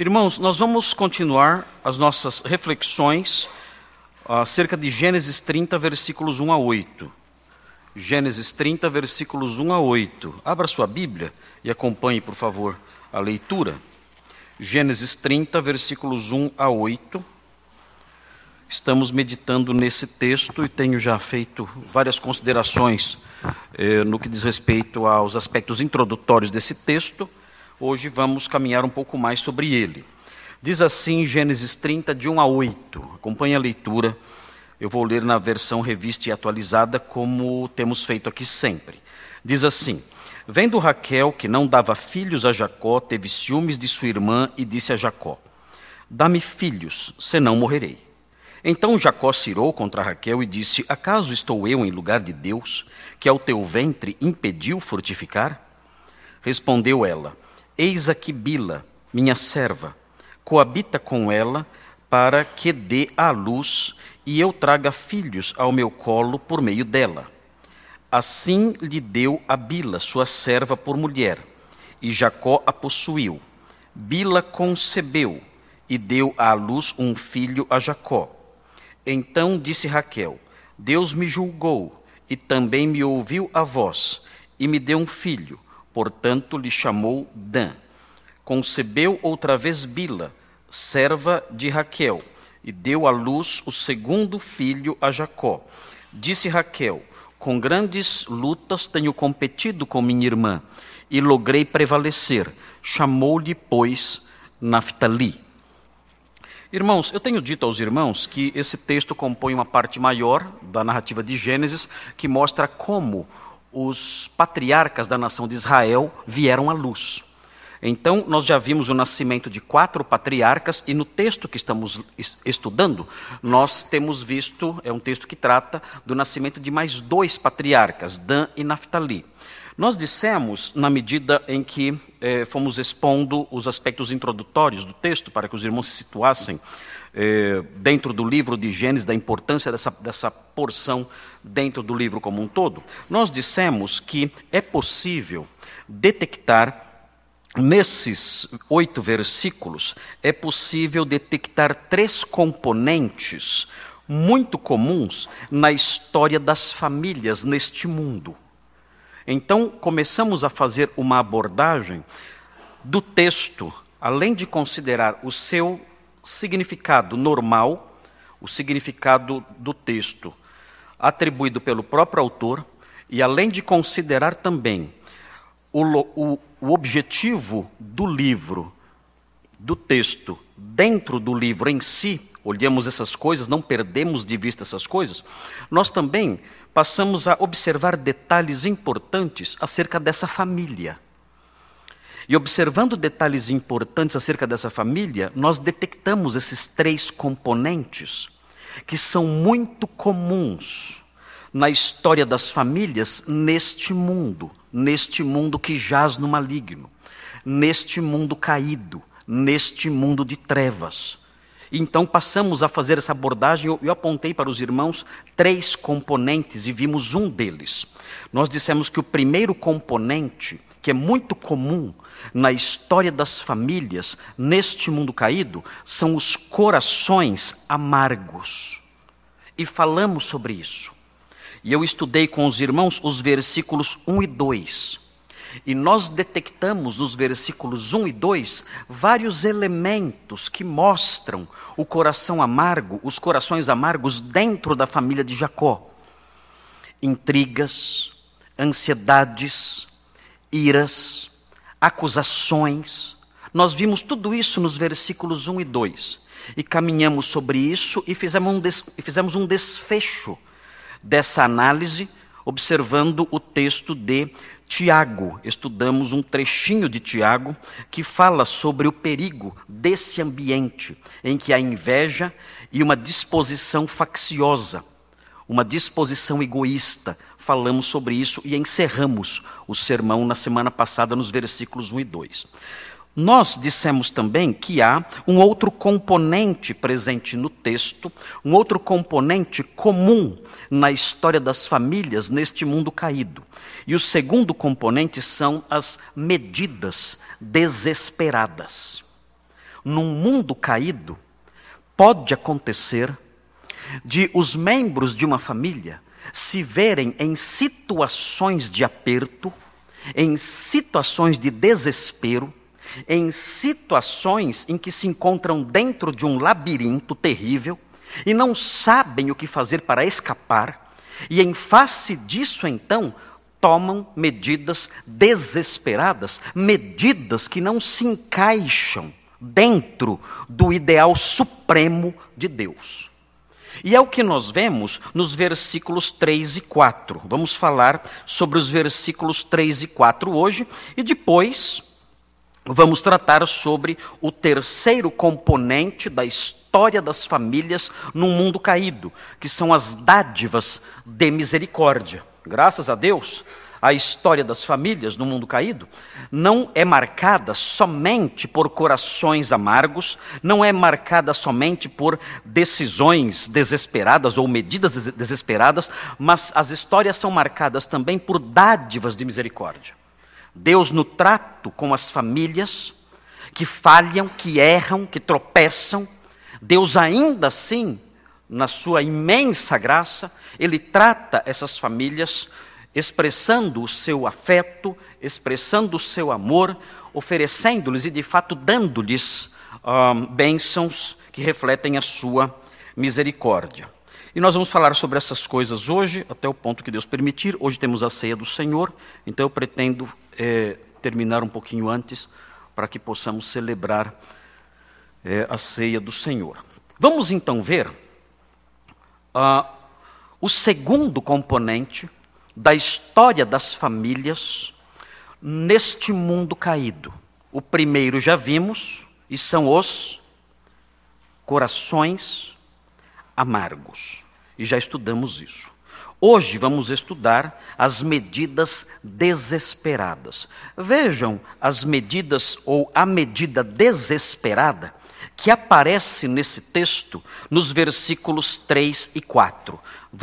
Irmãos, nós vamos continuar as nossas reflexões acerca de Gênesis 30, versículos 1 a 8. Gênesis 30, versículos 1 a 8. Abra sua Bíblia e acompanhe, por favor, a leitura. Gênesis 30, versículos 1 a 8. Estamos meditando nesse texto e tenho já feito várias considerações eh, no que diz respeito aos aspectos introdutórios desse texto. Hoje vamos caminhar um pouco mais sobre ele. Diz assim Gênesis 30, de 1 a 8. Acompanhe a leitura. Eu vou ler na versão revista e atualizada, como temos feito aqui sempre. Diz assim: Vendo Raquel que não dava filhos a Jacó, teve ciúmes de sua irmã e disse a Jacó: Dá-me filhos, senão morrerei. Então Jacó cirou contra Raquel e disse: Acaso estou eu em lugar de Deus, que ao teu ventre impediu fortificar? Respondeu ela: Eis aqui Bila, minha serva, coabita com ela, para que dê à luz e eu traga filhos ao meu colo por meio dela. Assim lhe deu a Bila, sua serva, por mulher, e Jacó a possuiu. Bila concebeu e deu à luz um filho a Jacó. Então disse Raquel: Deus me julgou e também me ouviu a voz, e me deu um filho portanto lhe chamou Dan. Concebeu outra vez Bila, serva de Raquel, e deu à luz o segundo filho a Jacó. Disse Raquel: Com grandes lutas tenho competido com minha irmã, e logrei prevalecer. Chamou-lhe, pois, Naftali. Irmãos, eu tenho dito aos irmãos que esse texto compõe uma parte maior da narrativa de Gênesis, que mostra como os patriarcas da nação de Israel vieram à luz. Então, nós já vimos o nascimento de quatro patriarcas, e no texto que estamos estudando, nós temos visto, é um texto que trata do nascimento de mais dois patriarcas, Dan e Naphtali. Nós dissemos, na medida em que eh, fomos expondo os aspectos introdutórios do texto, para que os irmãos se situassem eh, dentro do livro de Gênesis, da importância dessa, dessa porção dentro do livro como um todo, nós dissemos que é possível detectar Nesses oito versículos, é possível detectar três componentes muito comuns na história das famílias neste mundo. Então, começamos a fazer uma abordagem do texto, além de considerar o seu significado normal, o significado do texto atribuído pelo próprio autor, e além de considerar também o, o, o objetivo do livro, do texto, dentro do livro em si, olhamos essas coisas, não perdemos de vista essas coisas, nós também passamos a observar detalhes importantes acerca dessa família. E observando detalhes importantes acerca dessa família, nós detectamos esses três componentes que são muito comuns na história das famílias neste mundo, neste mundo que jaz no maligno, neste mundo caído, neste mundo de trevas. Então passamos a fazer essa abordagem, eu, eu apontei para os irmãos três componentes e vimos um deles. Nós dissemos que o primeiro componente, que é muito comum na história das famílias, neste mundo caído, são os corações amargos. E falamos sobre isso. E eu estudei com os irmãos os versículos 1 e 2. E nós detectamos nos versículos 1 e 2 vários elementos que mostram o coração amargo, os corações amargos dentro da família de Jacó. Intrigas, ansiedades, iras, acusações. Nós vimos tudo isso nos versículos 1 e 2. E caminhamos sobre isso e fizemos um, des, fizemos um desfecho dessa análise, observando o texto de Tiago. Estudamos um trechinho de Tiago que fala sobre o perigo desse ambiente em que há inveja e uma disposição facciosa, uma disposição egoísta, falamos sobre isso e encerramos o sermão na semana passada nos versículos 1 e 2. Nós dissemos também que há um outro componente presente no texto, um outro componente comum na história das famílias neste mundo caído. E o segundo componente são as medidas desesperadas. num mundo caído, pode acontecer de os membros de uma família se verem em situações de aperto, em situações de desespero, em situações em que se encontram dentro de um labirinto terrível e não sabem o que fazer para escapar, e em face disso, então, tomam medidas desesperadas, medidas que não se encaixam dentro do ideal supremo de Deus. E é o que nós vemos nos versículos 3 e 4. Vamos falar sobre os versículos 3 e 4 hoje e depois vamos tratar sobre o terceiro componente da história das famílias num mundo caído, que são as dádivas de misericórdia. Graças a Deus, a história das famílias no mundo caído não é marcada somente por corações amargos, não é marcada somente por decisões desesperadas ou medidas desesperadas, mas as histórias são marcadas também por dádivas de misericórdia. Deus, no trato com as famílias que falham, que erram, que tropeçam, Deus ainda assim, na sua imensa graça, Ele trata essas famílias expressando o seu afeto, expressando o seu amor, oferecendo-lhes e de fato dando-lhes um, bênçãos que refletem a sua misericórdia. E nós vamos falar sobre essas coisas hoje, até o ponto que Deus permitir. Hoje temos a ceia do Senhor, então eu pretendo é, terminar um pouquinho antes, para que possamos celebrar é, a ceia do Senhor. Vamos então ver uh, o segundo componente da história das famílias neste mundo caído. O primeiro já vimos, e são os corações amargos. E já estudamos isso. Hoje vamos estudar as medidas desesperadas. Vejam as medidas ou a medida desesperada que aparece nesse texto nos versículos 3 e 4.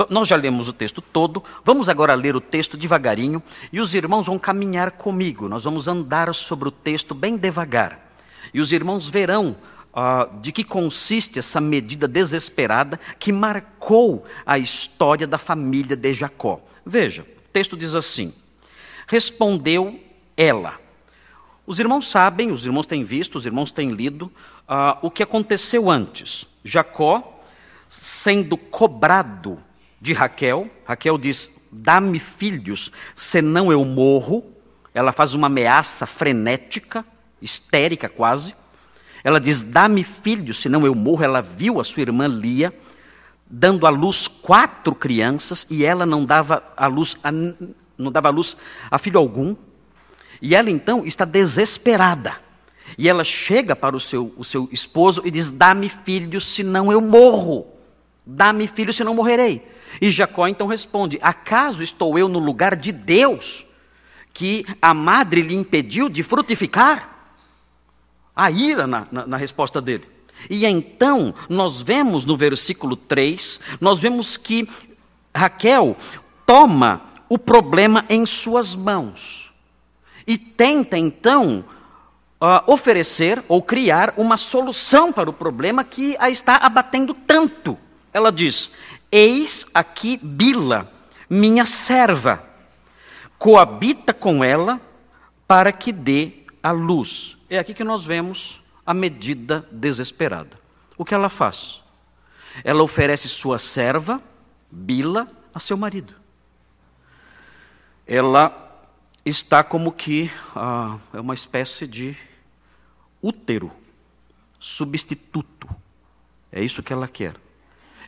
Nós já lemos o texto todo, vamos agora ler o texto devagarinho e os irmãos vão caminhar comigo. Nós vamos andar sobre o texto bem devagar. E os irmãos verão uh, de que consiste essa medida desesperada que marcou a história da família de Jacó. Veja, o texto diz assim: Respondeu ela. Os irmãos sabem, os irmãos têm visto, os irmãos têm lido uh, o que aconteceu antes. Jacó, sendo cobrado de Raquel, Raquel diz: Dá-me filhos, senão eu morro. Ela faz uma ameaça frenética, histérica quase. Ela diz: Dá-me filhos, senão eu morro. Ela viu a sua irmã Lia dando à luz quatro crianças e ela não dava à luz a, não dava à luz a filho algum. E ela então está desesperada. E ela chega para o seu, o seu esposo e diz: Dá-me filhos, senão eu morro. Dá-me filhos, senão morrerei. E Jacó então responde: Acaso estou eu no lugar de Deus, que a madre lhe impediu de frutificar? a ira na, na, na resposta dele. E então, nós vemos no versículo 3, nós vemos que Raquel toma o problema em suas mãos e tenta então uh, oferecer ou criar uma solução para o problema que a está abatendo tanto. Ela diz: Eis aqui Bila, minha serva, coabita com ela para que dê a luz. É aqui que nós vemos a medida desesperada. O que ela faz? Ela oferece sua serva, Bila, a seu marido. Ela está como que ah, é uma espécie de útero, substituto. É isso que ela quer.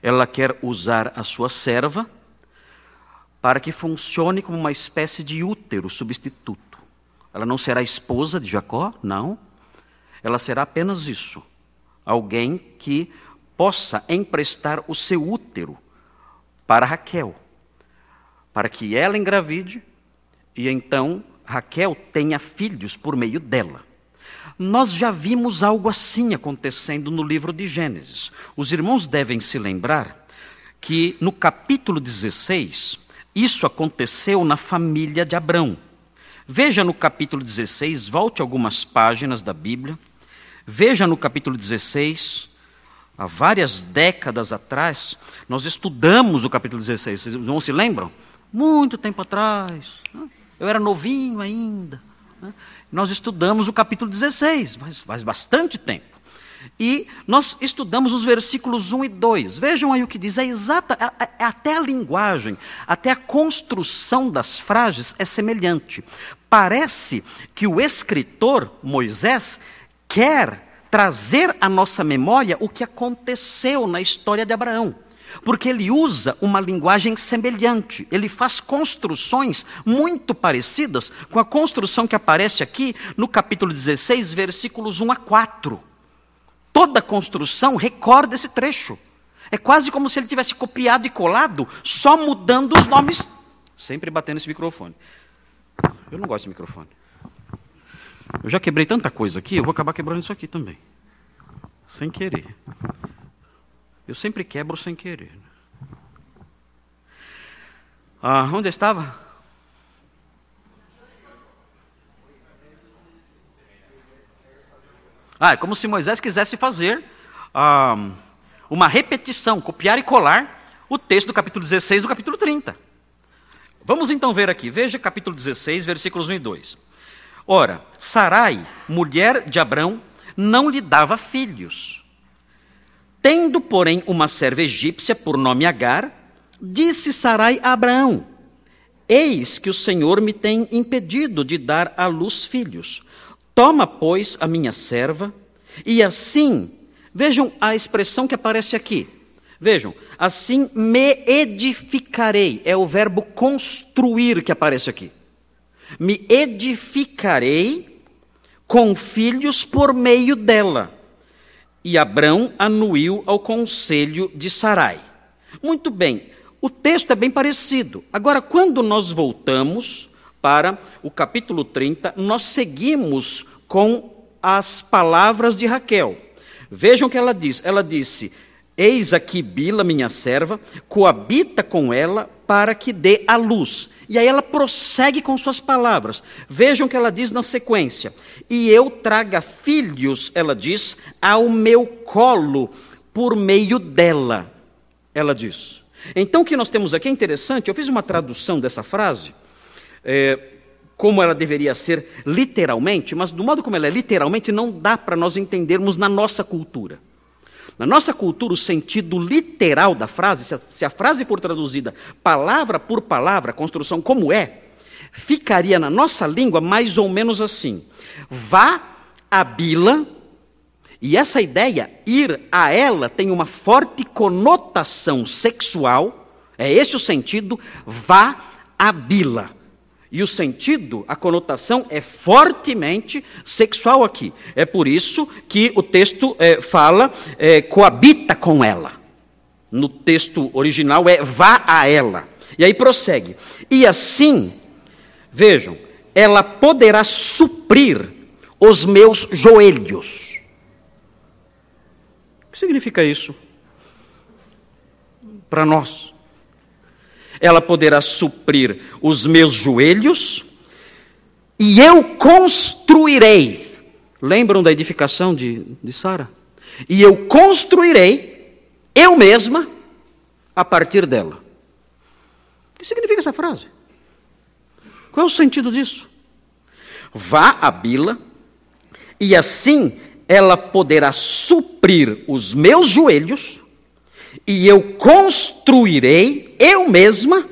Ela quer usar a sua serva para que funcione como uma espécie de útero substituto. Ela não será esposa de Jacó, não. Ela será apenas isso. Alguém que possa emprestar o seu útero para Raquel, para que ela engravide e então Raquel tenha filhos por meio dela. Nós já vimos algo assim acontecendo no livro de Gênesis. Os irmãos devem se lembrar que no capítulo 16, isso aconteceu na família de Abrão. Veja no capítulo 16, volte algumas páginas da Bíblia. Veja no capítulo 16, há várias décadas atrás, nós estudamos o capítulo 16. Vocês não se lembram? Muito tempo atrás. Né? Eu era novinho ainda. Né? Nós estudamos o capítulo 16, mas faz bastante tempo. E nós estudamos os versículos 1 e 2. Vejam aí o que diz. É exata, é, é, até a linguagem, até a construção das frases é semelhante. Parece que o escritor, Moisés, quer trazer à nossa memória o que aconteceu na história de Abraão. Porque ele usa uma linguagem semelhante, ele faz construções muito parecidas com a construção que aparece aqui no capítulo 16, versículos 1 a 4. Toda construção recorda esse trecho. É quase como se ele tivesse copiado e colado, só mudando os nomes. Sempre batendo esse microfone. Eu não gosto de microfone. Eu já quebrei tanta coisa aqui, eu vou acabar quebrando isso aqui também. Sem querer. Eu sempre quebro sem querer. Ah, onde estava? Ah, é como se Moisés quisesse fazer ah, uma repetição, copiar e colar o texto do capítulo 16 do capítulo 30. Vamos então ver aqui, veja capítulo 16, versículos 1 e 2. Ora, Sarai, mulher de Abrão, não lhe dava filhos. Tendo, porém, uma serva egípcia por nome Agar, disse Sarai a Abraão: Eis que o Senhor me tem impedido de dar à luz filhos. Toma, pois, a minha serva, e assim, vejam a expressão que aparece aqui. Vejam, assim me edificarei, é o verbo construir que aparece aqui. Me edificarei com filhos por meio dela e Abrão anuiu ao conselho de Sarai. Muito bem, o texto é bem parecido. Agora, quando nós voltamos para o capítulo 30, nós seguimos com as palavras de Raquel. Vejam o que ela diz. Ela disse: Eis aqui Bila, minha serva, coabita com ela para que dê a luz. E aí ela prossegue com suas palavras. Vejam o que ela diz na sequência. E eu traga filhos, ela diz, ao meu colo por meio dela. Ela diz. Então o que nós temos aqui é interessante. Eu fiz uma tradução dessa frase. É, como ela deveria ser literalmente, mas do modo como ela é literalmente, não dá para nós entendermos na nossa cultura. Na nossa cultura, o sentido literal da frase, se a, se a frase for traduzida palavra por palavra, construção como é, ficaria na nossa língua mais ou menos assim: vá a Bila, e essa ideia, ir a ela, tem uma forte conotação sexual, é esse o sentido, vá a Bila. E o sentido, a conotação é fortemente sexual aqui. É por isso que o texto é, fala, é, coabita com ela. No texto original é vá a ela. E aí prossegue. E assim, vejam, ela poderá suprir os meus joelhos. O que significa isso? Para nós ela poderá suprir os meus joelhos, e eu construirei. Lembram da edificação de, de Sara? E eu construirei, eu mesma, a partir dela. O que significa essa frase? Qual é o sentido disso? Vá a Bila, e assim ela poderá suprir os meus joelhos e eu construirei eu mesma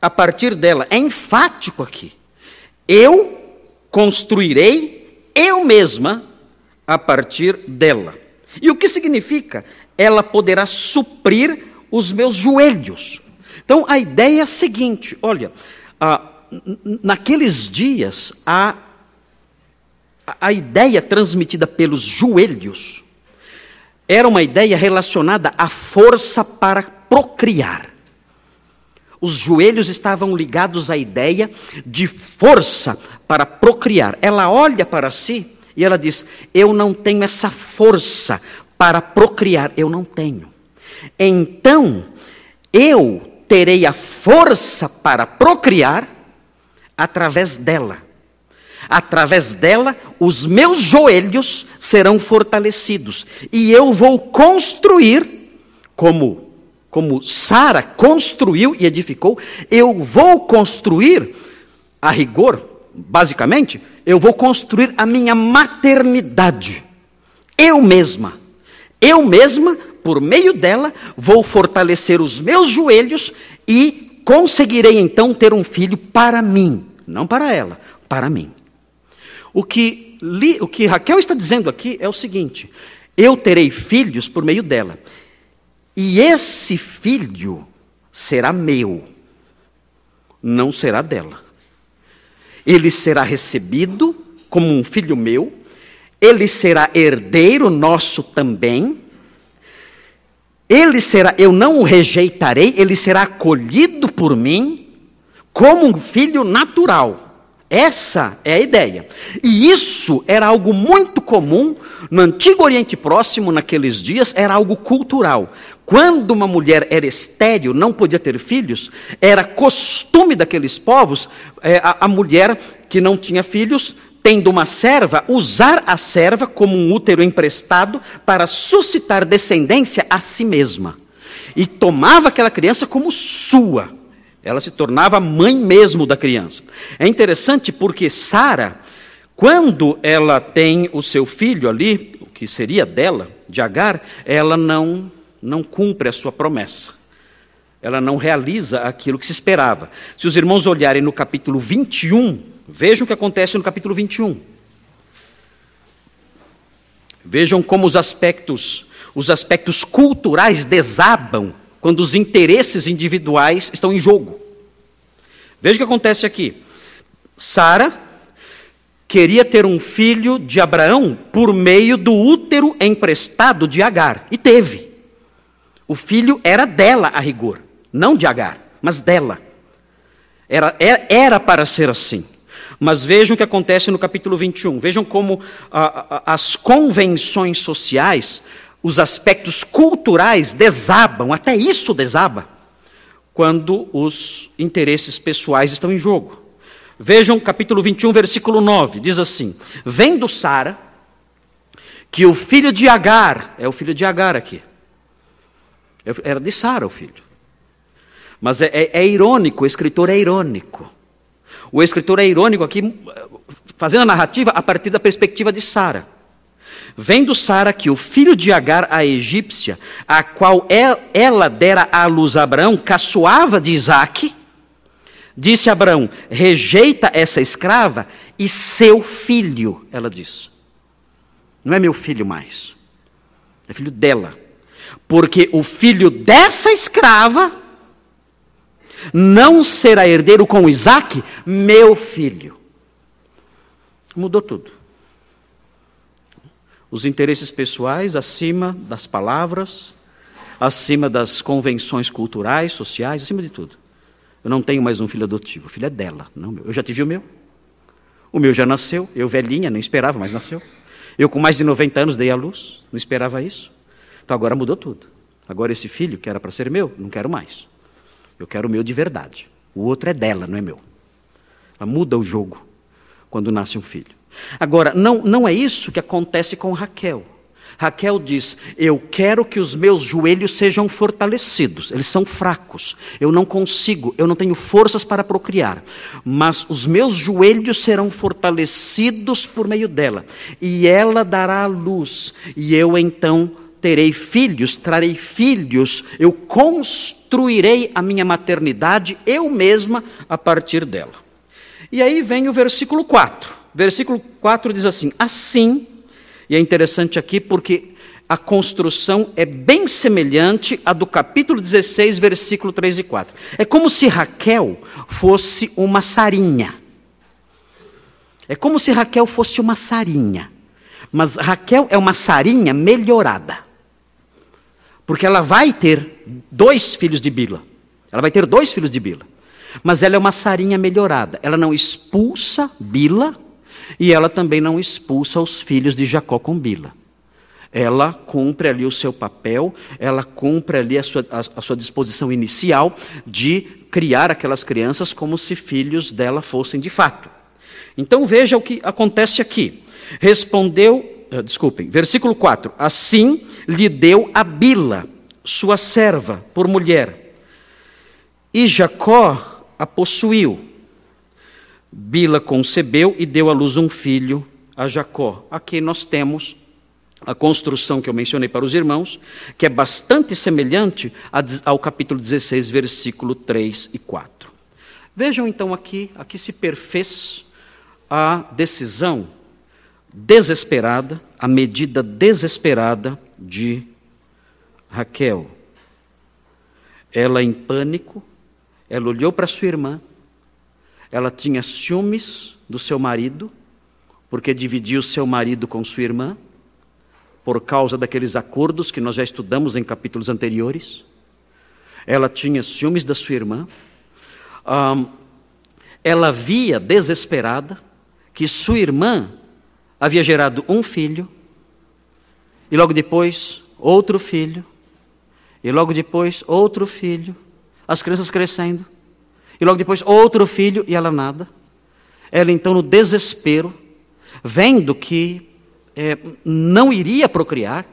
a partir dela. É enfático aqui. Eu construirei eu mesma a partir dela. E o que significa? Ela poderá suprir os meus joelhos. Então a ideia é a seguinte: olha, ah, naqueles dias, a, a ideia transmitida pelos joelhos era uma ideia relacionada à força para procriar. Os joelhos estavam ligados à ideia de força para procriar. Ela olha para si e ela diz: Eu não tenho essa força para procriar, eu não tenho. Então, eu terei a força para procriar através dela. Através dela, os meus joelhos serão fortalecidos e eu vou construir, como, como Sara construiu e edificou, eu vou construir, a rigor, basicamente, eu vou construir a minha maternidade. Eu mesma. Eu mesma, por meio dela, vou fortalecer os meus joelhos e conseguirei então ter um filho para mim, não para ela, para mim. O que, o que Raquel está dizendo aqui é o seguinte: eu terei filhos por meio dela, e esse filho será meu, não será dela. Ele será recebido como um filho meu, ele será herdeiro nosso também. Ele será, eu não o rejeitarei, ele será acolhido por mim como um filho natural. Essa é a ideia. E isso era algo muito comum no Antigo Oriente Próximo, naqueles dias, era algo cultural. Quando uma mulher era estéril, não podia ter filhos, era costume daqueles povos, é, a, a mulher que não tinha filhos, tendo uma serva, usar a serva como um útero emprestado para suscitar descendência a si mesma. E tomava aquela criança como sua. Ela se tornava mãe mesmo da criança. É interessante porque Sara, quando ela tem o seu filho ali, o que seria dela, de Agar, ela não, não cumpre a sua promessa. Ela não realiza aquilo que se esperava. Se os irmãos olharem no capítulo 21, vejam o que acontece no capítulo 21. Vejam como os aspectos, os aspectos culturais desabam quando os interesses individuais estão em jogo. Veja o que acontece aqui. Sara queria ter um filho de Abraão por meio do útero emprestado de Agar, e teve. O filho era dela a rigor, não de Agar, mas dela. Era, era, era para ser assim. Mas vejam o que acontece no capítulo 21. Vejam como a, a, as convenções sociais os aspectos culturais desabam, até isso desaba, quando os interesses pessoais estão em jogo. Vejam capítulo 21, versículo 9, diz assim: Vendo Sara que o filho de Agar, é o filho de Agar aqui, era de Sara o filho. Mas é, é, é irônico, o escritor é irônico. O escritor é irônico aqui, fazendo a narrativa a partir da perspectiva de Sara. Vendo Sara que o filho de Agar, a egípcia, a qual ela dera à luz a Abraão, caçoava de Isaac, disse Abraão: rejeita essa escrava e seu filho, ela disse. Não é meu filho mais, é filho dela. Porque o filho dessa escrava não será herdeiro com Isaac, meu filho. Mudou tudo os interesses pessoais acima das palavras, acima das convenções culturais, sociais, acima de tudo. Eu não tenho mais um filho adotivo, o filho é dela, não meu. Eu já tive o meu. O meu já nasceu, eu velhinha, não esperava, mas nasceu. Eu com mais de 90 anos dei à luz, não esperava isso. Então agora mudou tudo. Agora esse filho que era para ser meu, não quero mais. Eu quero o meu de verdade. O outro é dela, não é meu. Ela muda o jogo quando nasce um filho. Agora, não, não é isso que acontece com Raquel. Raquel diz: Eu quero que os meus joelhos sejam fortalecidos. Eles são fracos. Eu não consigo, eu não tenho forças para procriar. Mas os meus joelhos serão fortalecidos por meio dela. E ela dará a luz. E eu então terei filhos, trarei filhos. Eu construirei a minha maternidade eu mesma a partir dela. E aí vem o versículo 4. Versículo 4 diz assim: Assim, e é interessante aqui porque a construção é bem semelhante à do capítulo 16, versículo 3 e 4. É como se Raquel fosse uma sarinha. É como se Raquel fosse uma sarinha. Mas Raquel é uma sarinha melhorada. Porque ela vai ter dois filhos de Bila. Ela vai ter dois filhos de Bila. Mas ela é uma sarinha melhorada. Ela não expulsa Bila e ela também não expulsa os filhos de Jacó com Bila. Ela cumpre ali o seu papel, ela cumpre ali a sua, a, a sua disposição inicial de criar aquelas crianças como se filhos dela fossem de fato. Então veja o que acontece aqui. Respondeu, desculpem, versículo 4: Assim lhe deu a Bila, sua serva, por mulher, e Jacó a possuiu. Bila concebeu e deu à luz um filho a Jacó. Aqui nós temos a construção que eu mencionei para os irmãos, que é bastante semelhante ao capítulo 16, versículo 3 e 4. Vejam então aqui, aqui se perfez a decisão desesperada, a medida desesperada de Raquel. Ela em pânico, ela olhou para sua irmã, ela tinha ciúmes do seu marido, porque dividiu seu marido com sua irmã, por causa daqueles acordos que nós já estudamos em capítulos anteriores. Ela tinha ciúmes da sua irmã. Ela via desesperada que sua irmã havia gerado um filho, e logo depois outro filho, e logo depois outro filho, as crianças crescendo, e logo depois outro filho e ela nada. Ela então, no desespero, vendo que é, não iria procriar,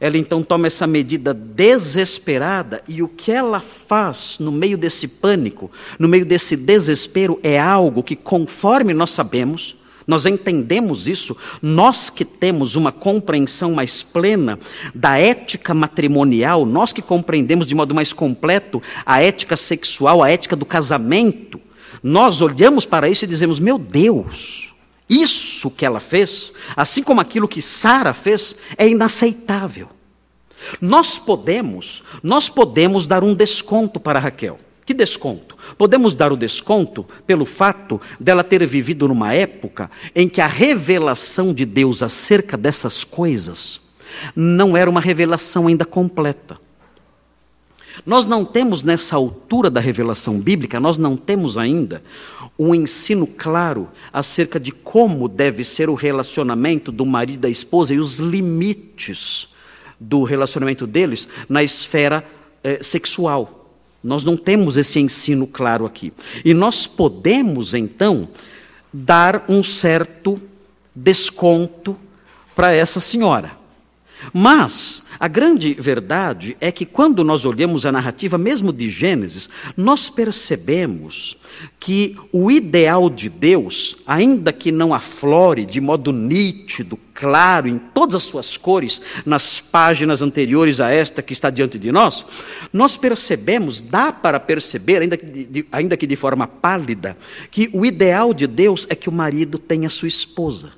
ela então toma essa medida desesperada e o que ela faz no meio desse pânico, no meio desse desespero, é algo que, conforme nós sabemos, nós entendemos isso, nós que temos uma compreensão mais plena da ética matrimonial, nós que compreendemos de modo mais completo a ética sexual, a ética do casamento, nós olhamos para isso e dizemos: meu Deus, isso que ela fez, assim como aquilo que Sara fez, é inaceitável. Nós podemos, nós podemos dar um desconto para Raquel. Que desconto? Podemos dar o desconto pelo fato dela ter vivido numa época em que a revelação de Deus acerca dessas coisas não era uma revelação ainda completa. Nós não temos nessa altura da revelação bíblica, nós não temos ainda um ensino claro acerca de como deve ser o relacionamento do marido e da esposa e os limites do relacionamento deles na esfera eh, sexual. Nós não temos esse ensino claro aqui. E nós podemos, então, dar um certo desconto para essa senhora. Mas a grande verdade é que quando nós olhamos a narrativa mesmo de Gênesis, nós percebemos que o ideal de Deus, ainda que não aflore de modo nítido, claro, em todas as suas cores, nas páginas anteriores a esta que está diante de nós, nós percebemos, dá para perceber, ainda que de, ainda que de forma pálida, que o ideal de Deus é que o marido tenha sua esposa.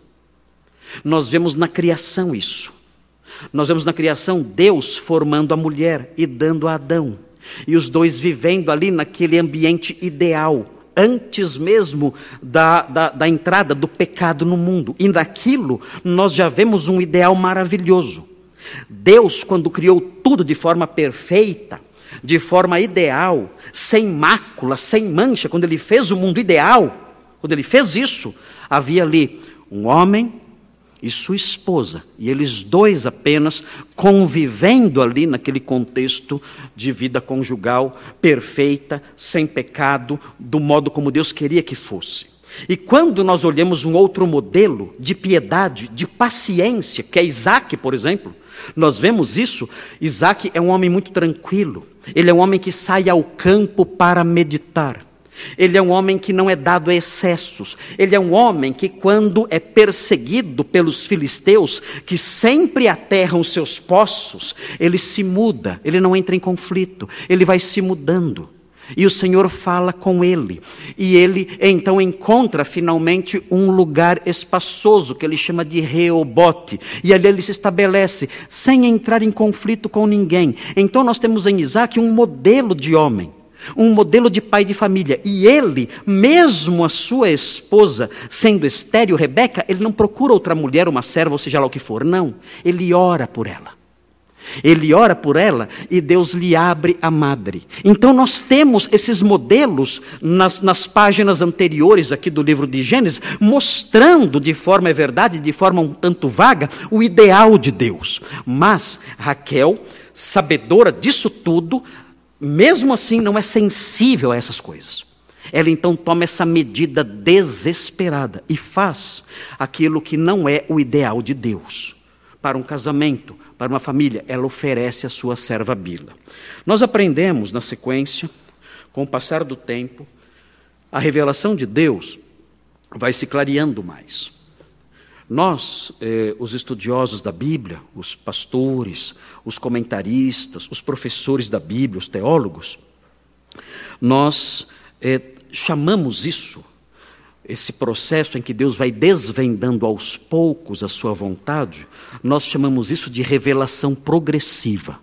Nós vemos na criação isso. Nós vemos na criação Deus formando a mulher e dando a Adão. E os dois vivendo ali naquele ambiente ideal, antes mesmo da, da, da entrada do pecado no mundo. E naquilo nós já vemos um ideal maravilhoso. Deus, quando criou tudo de forma perfeita, de forma ideal, sem mácula, sem mancha, quando ele fez o mundo ideal, quando ele fez isso, havia ali um homem e sua esposa, e eles dois apenas convivendo ali naquele contexto de vida conjugal perfeita, sem pecado, do modo como Deus queria que fosse. E quando nós olhamos um outro modelo de piedade, de paciência, que é Isaac, por exemplo, nós vemos isso. Isaac é um homem muito tranquilo, ele é um homem que sai ao campo para meditar. Ele é um homem que não é dado a excessos. Ele é um homem que, quando é perseguido pelos filisteus, que sempre aterram seus poços, ele se muda, ele não entra em conflito, ele vai se mudando. E o Senhor fala com ele. E ele então encontra finalmente um lugar espaçoso que ele chama de Reobote. E ali ele se estabelece sem entrar em conflito com ninguém. Então nós temos em Isaac um modelo de homem um modelo de pai de família. E ele, mesmo a sua esposa sendo estéril, Rebeca, ele não procura outra mulher, uma serva, ou seja lá o que for. Não. Ele ora por ela. Ele ora por ela e Deus lhe abre a madre. Então nós temos esses modelos nas, nas páginas anteriores aqui do livro de Gênesis, mostrando de forma, é verdade, de forma um tanto vaga, o ideal de Deus. Mas Raquel, sabedora disso tudo, mesmo assim não é sensível a essas coisas. Ela então toma essa medida desesperada e faz aquilo que não é o ideal de Deus. Para um casamento, para uma família, ela oferece a sua serva Bila. Nós aprendemos na sequência, com o passar do tempo, a revelação de Deus vai se clareando mais. Nós, eh, os estudiosos da Bíblia, os pastores, os comentaristas, os professores da Bíblia, os teólogos, nós eh, chamamos isso, esse processo em que Deus vai desvendando aos poucos a sua vontade, nós chamamos isso de revelação progressiva.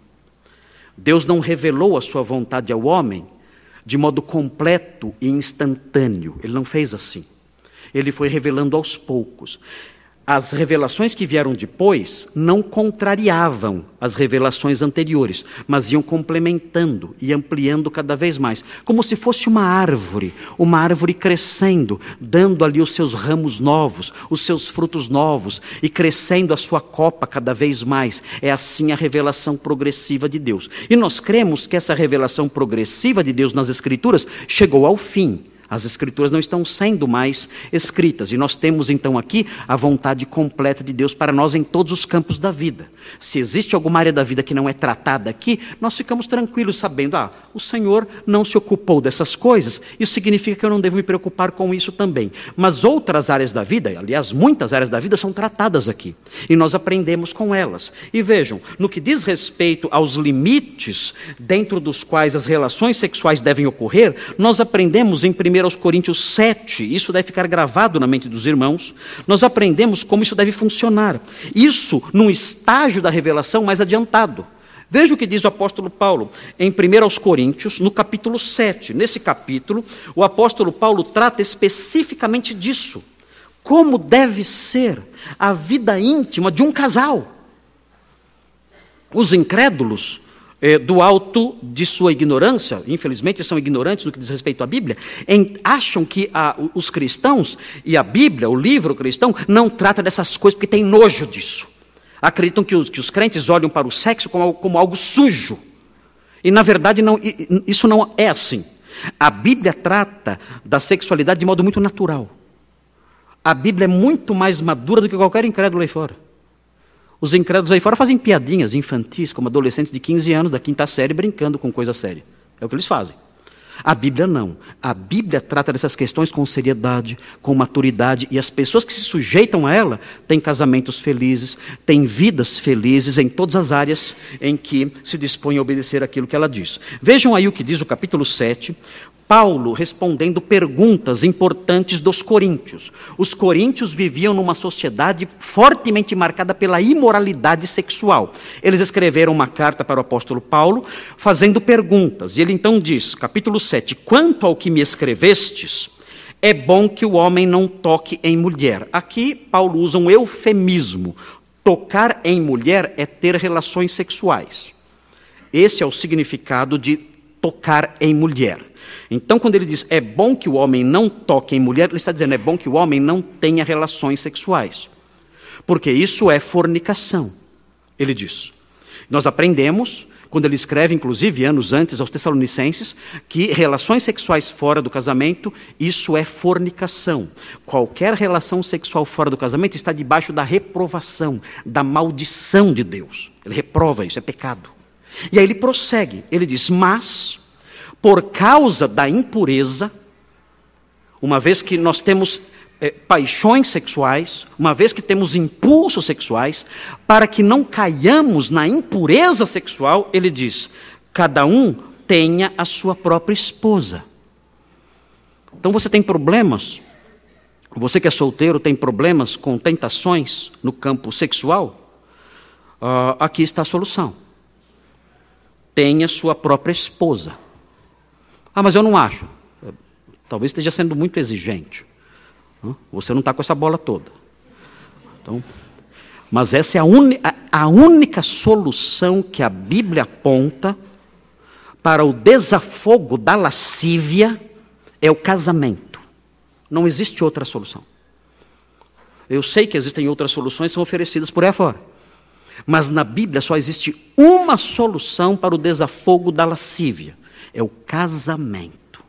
Deus não revelou a sua vontade ao homem de modo completo e instantâneo, ele não fez assim. Ele foi revelando aos poucos as revelações que vieram depois não contrariavam as revelações anteriores, mas iam complementando e ampliando cada vez mais, como se fosse uma árvore, uma árvore crescendo, dando ali os seus ramos novos, os seus frutos novos e crescendo a sua copa cada vez mais. É assim a revelação progressiva de Deus. E nós cremos que essa revelação progressiva de Deus nas Escrituras chegou ao fim. As escrituras não estão sendo mais escritas. E nós temos então aqui a vontade completa de Deus para nós em todos os campos da vida. Se existe alguma área da vida que não é tratada aqui, nós ficamos tranquilos sabendo, ah, o Senhor não se ocupou dessas coisas. Isso significa que eu não devo me preocupar com isso também. Mas outras áreas da vida, aliás, muitas áreas da vida são tratadas aqui. E nós aprendemos com elas. E vejam, no que diz respeito aos limites dentro dos quais as relações sexuais devem ocorrer, nós aprendemos em primeiro 1 Coríntios 7, isso deve ficar gravado na mente dos irmãos, nós aprendemos como isso deve funcionar. Isso num estágio da revelação mais adiantado. Veja o que diz o apóstolo Paulo em 1 Coríntios, no capítulo 7. Nesse capítulo, o apóstolo Paulo trata especificamente disso. Como deve ser a vida íntima de um casal. Os incrédulos é, do alto de sua ignorância, infelizmente são ignorantes no que diz respeito à Bíblia, em, acham que a, os cristãos e a Bíblia, o livro cristão, não trata dessas coisas porque tem nojo disso. Acreditam que os, que os crentes olham para o sexo como, como algo sujo. E na verdade não, isso não é assim. A Bíblia trata da sexualidade de modo muito natural. A Bíblia é muito mais madura do que qualquer incrédulo aí fora. Os incrédulos aí fora fazem piadinhas infantis, como adolescentes de 15 anos, da quinta série, brincando com coisa séria. É o que eles fazem. A Bíblia não. A Bíblia trata dessas questões com seriedade, com maturidade, e as pessoas que se sujeitam a ela têm casamentos felizes, têm vidas felizes em todas as áreas em que se dispõem a obedecer aquilo que ela diz. Vejam aí o que diz o capítulo 7, Paulo respondendo perguntas importantes dos coríntios. Os coríntios viviam numa sociedade fortemente marcada pela imoralidade sexual. Eles escreveram uma carta para o apóstolo Paulo, fazendo perguntas. E ele então diz, capítulo 7: Quanto ao que me escrevestes, é bom que o homem não toque em mulher. Aqui, Paulo usa um eufemismo. Tocar em mulher é ter relações sexuais. Esse é o significado de tocar em mulher. Então, quando ele diz é bom que o homem não toque em mulher, ele está dizendo é bom que o homem não tenha relações sexuais. Porque isso é fornicação. Ele diz. Nós aprendemos, quando ele escreve, inclusive anos antes, aos Tessalonicenses, que relações sexuais fora do casamento, isso é fornicação. Qualquer relação sexual fora do casamento está debaixo da reprovação, da maldição de Deus. Ele reprova isso, é pecado. E aí ele prossegue, ele diz: Mas por causa da impureza, uma vez que nós temos é, paixões sexuais, uma vez que temos impulsos sexuais, para que não caiamos na impureza sexual, ele diz: cada um tenha a sua própria esposa. Então você tem problemas, você que é solteiro tem problemas com tentações no campo sexual, uh, aqui está a solução. Tenha sua própria esposa. Ah, mas eu não acho. Talvez esteja sendo muito exigente. Você não está com essa bola toda. Então, mas essa é a, a, a única solução que a Bíblia aponta para o desafogo da lascívia é o casamento. Não existe outra solução. Eu sei que existem outras soluções que são oferecidas por aí fora. Mas na Bíblia só existe uma solução para o desafogo da lascívia é o casamento.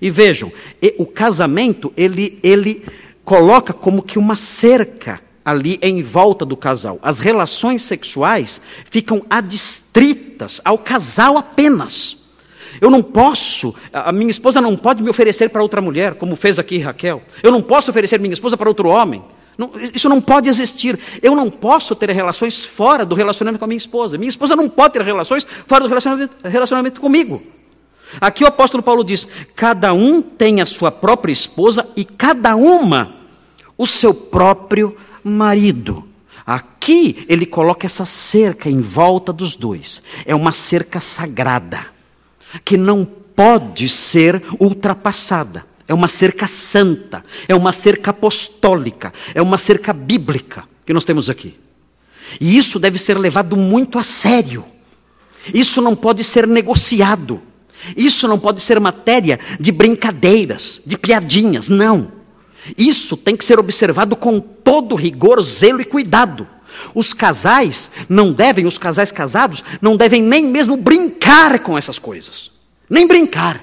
E vejam, o casamento, ele, ele coloca como que uma cerca ali em volta do casal. As relações sexuais ficam adstritas ao casal apenas. Eu não posso, a minha esposa não pode me oferecer para outra mulher, como fez aqui Raquel. Eu não posso oferecer minha esposa para outro homem. Não, isso não pode existir. Eu não posso ter relações fora do relacionamento com a minha esposa. Minha esposa não pode ter relações fora do relacionamento, relacionamento comigo. Aqui o apóstolo Paulo diz: cada um tem a sua própria esposa e cada uma o seu próprio marido. Aqui ele coloca essa cerca em volta dos dois. É uma cerca sagrada, que não pode ser ultrapassada. É uma cerca santa, é uma cerca apostólica, é uma cerca bíblica que nós temos aqui. E isso deve ser levado muito a sério. Isso não pode ser negociado. Isso não pode ser matéria de brincadeiras, de piadinhas, não. Isso tem que ser observado com todo rigor, zelo e cuidado. Os casais não devem, os casais casados, não devem nem mesmo brincar com essas coisas. Nem brincar.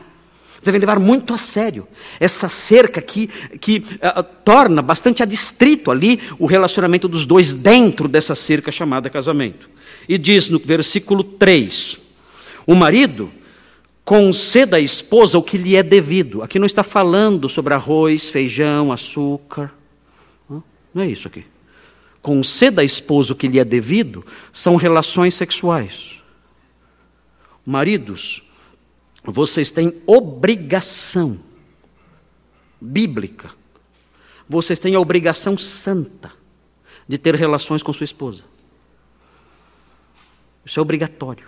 Devem levar muito a sério essa cerca que, que uh, torna bastante adstrito ali o relacionamento dos dois dentro dessa cerca chamada casamento. E diz no versículo 3: o marido conceda à esposa o que lhe é devido. Aqui não está falando sobre arroz, feijão, açúcar. Não é isso aqui. Conceda à esposa o que lhe é devido são relações sexuais. Maridos, vocês têm obrigação bíblica, vocês têm a obrigação santa de ter relações com sua esposa. Isso é obrigatório.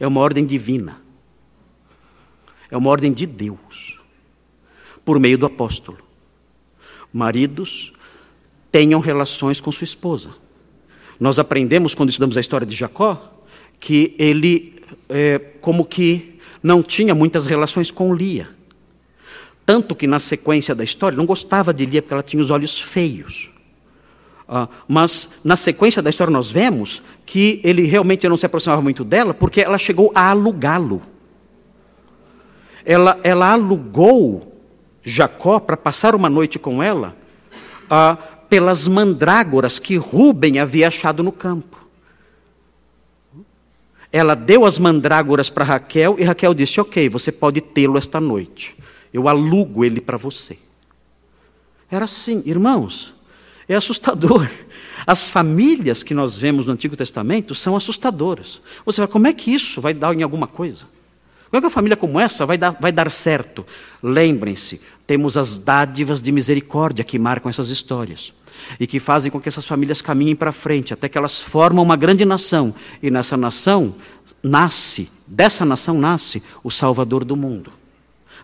É uma ordem divina. É uma ordem de Deus, por meio do apóstolo. Maridos, tenham relações com sua esposa. Nós aprendemos, quando estudamos a história de Jacó, que ele, é, como que, não tinha muitas relações com Lia. Tanto que, na sequência da história, não gostava de Lia porque ela tinha os olhos feios. Ah, mas, na sequência da história, nós vemos que ele realmente não se aproximava muito dela porque ela chegou a alugá-lo ela, ela alugou Jacó para passar uma noite com ela ah, pelas mandrágoras que Rubem havia achado no campo. Ela deu as mandrágoras para Raquel e Raquel disse: Ok, você pode tê-lo esta noite. Eu alugo ele para você. Era assim, irmãos, é assustador. As famílias que nós vemos no Antigo Testamento são assustadoras. Você vai, como é que isso vai dar em alguma coisa? Como é que uma família como essa vai dar, vai dar certo? Lembrem-se, temos as dádivas de misericórdia que marcam essas histórias e que fazem com que essas famílias caminhem para frente, até que elas formam uma grande nação. E nessa nação nasce, dessa nação nasce o Salvador do mundo.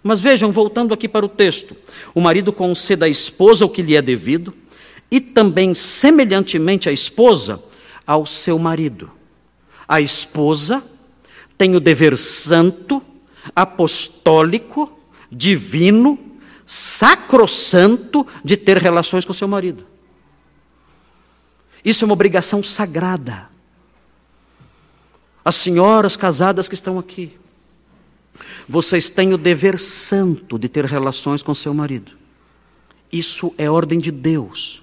Mas vejam, voltando aqui para o texto: o marido conceda à esposa o que lhe é devido, e também, semelhantemente, a esposa ao seu marido. A esposa tem o dever santo, apostólico, divino, sacrossanto de ter relações com seu marido. Isso é uma obrigação sagrada. As senhoras casadas que estão aqui, vocês têm o dever santo de ter relações com seu marido. Isso é ordem de Deus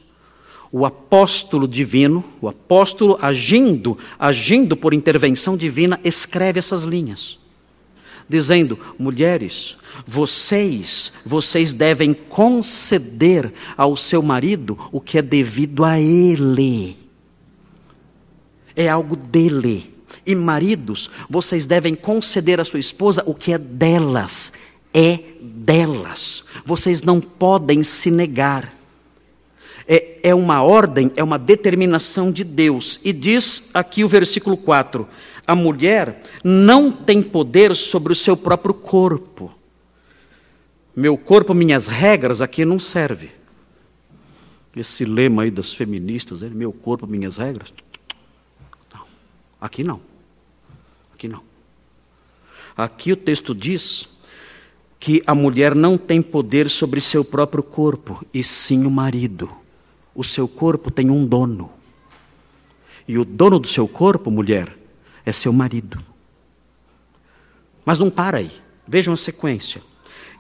o apóstolo divino, o apóstolo agindo, agindo por intervenção divina, escreve essas linhas, dizendo: mulheres, vocês, vocês devem conceder ao seu marido o que é devido a ele. É algo dele. E maridos, vocês devem conceder à sua esposa o que é delas. É delas. Vocês não podem se negar é, é uma ordem, é uma determinação de Deus. E diz aqui o versículo 4: a mulher não tem poder sobre o seu próprio corpo. Meu corpo, minhas regras, aqui não serve. Esse lema aí das feministas, meu corpo, minhas regras. Não, aqui não. Aqui não. Aqui o texto diz que a mulher não tem poder sobre seu próprio corpo, e sim o marido. O seu corpo tem um dono. E o dono do seu corpo, mulher, é seu marido. Mas não para aí. Vejam a sequência.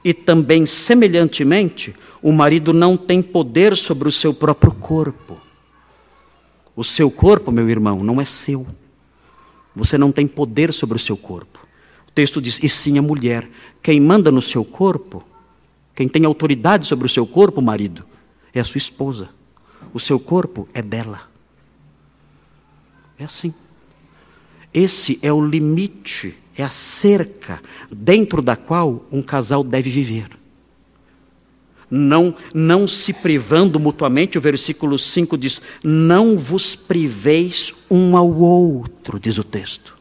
E também, semelhantemente, o marido não tem poder sobre o seu próprio corpo. O seu corpo, meu irmão, não é seu. Você não tem poder sobre o seu corpo. O texto diz: e sim a mulher. Quem manda no seu corpo, quem tem autoridade sobre o seu corpo, marido, é a sua esposa. O seu corpo é dela. É assim. Esse é o limite, é a cerca dentro da qual um casal deve viver. Não, não se privando mutuamente, o versículo 5 diz: Não vos priveis um ao outro, diz o texto,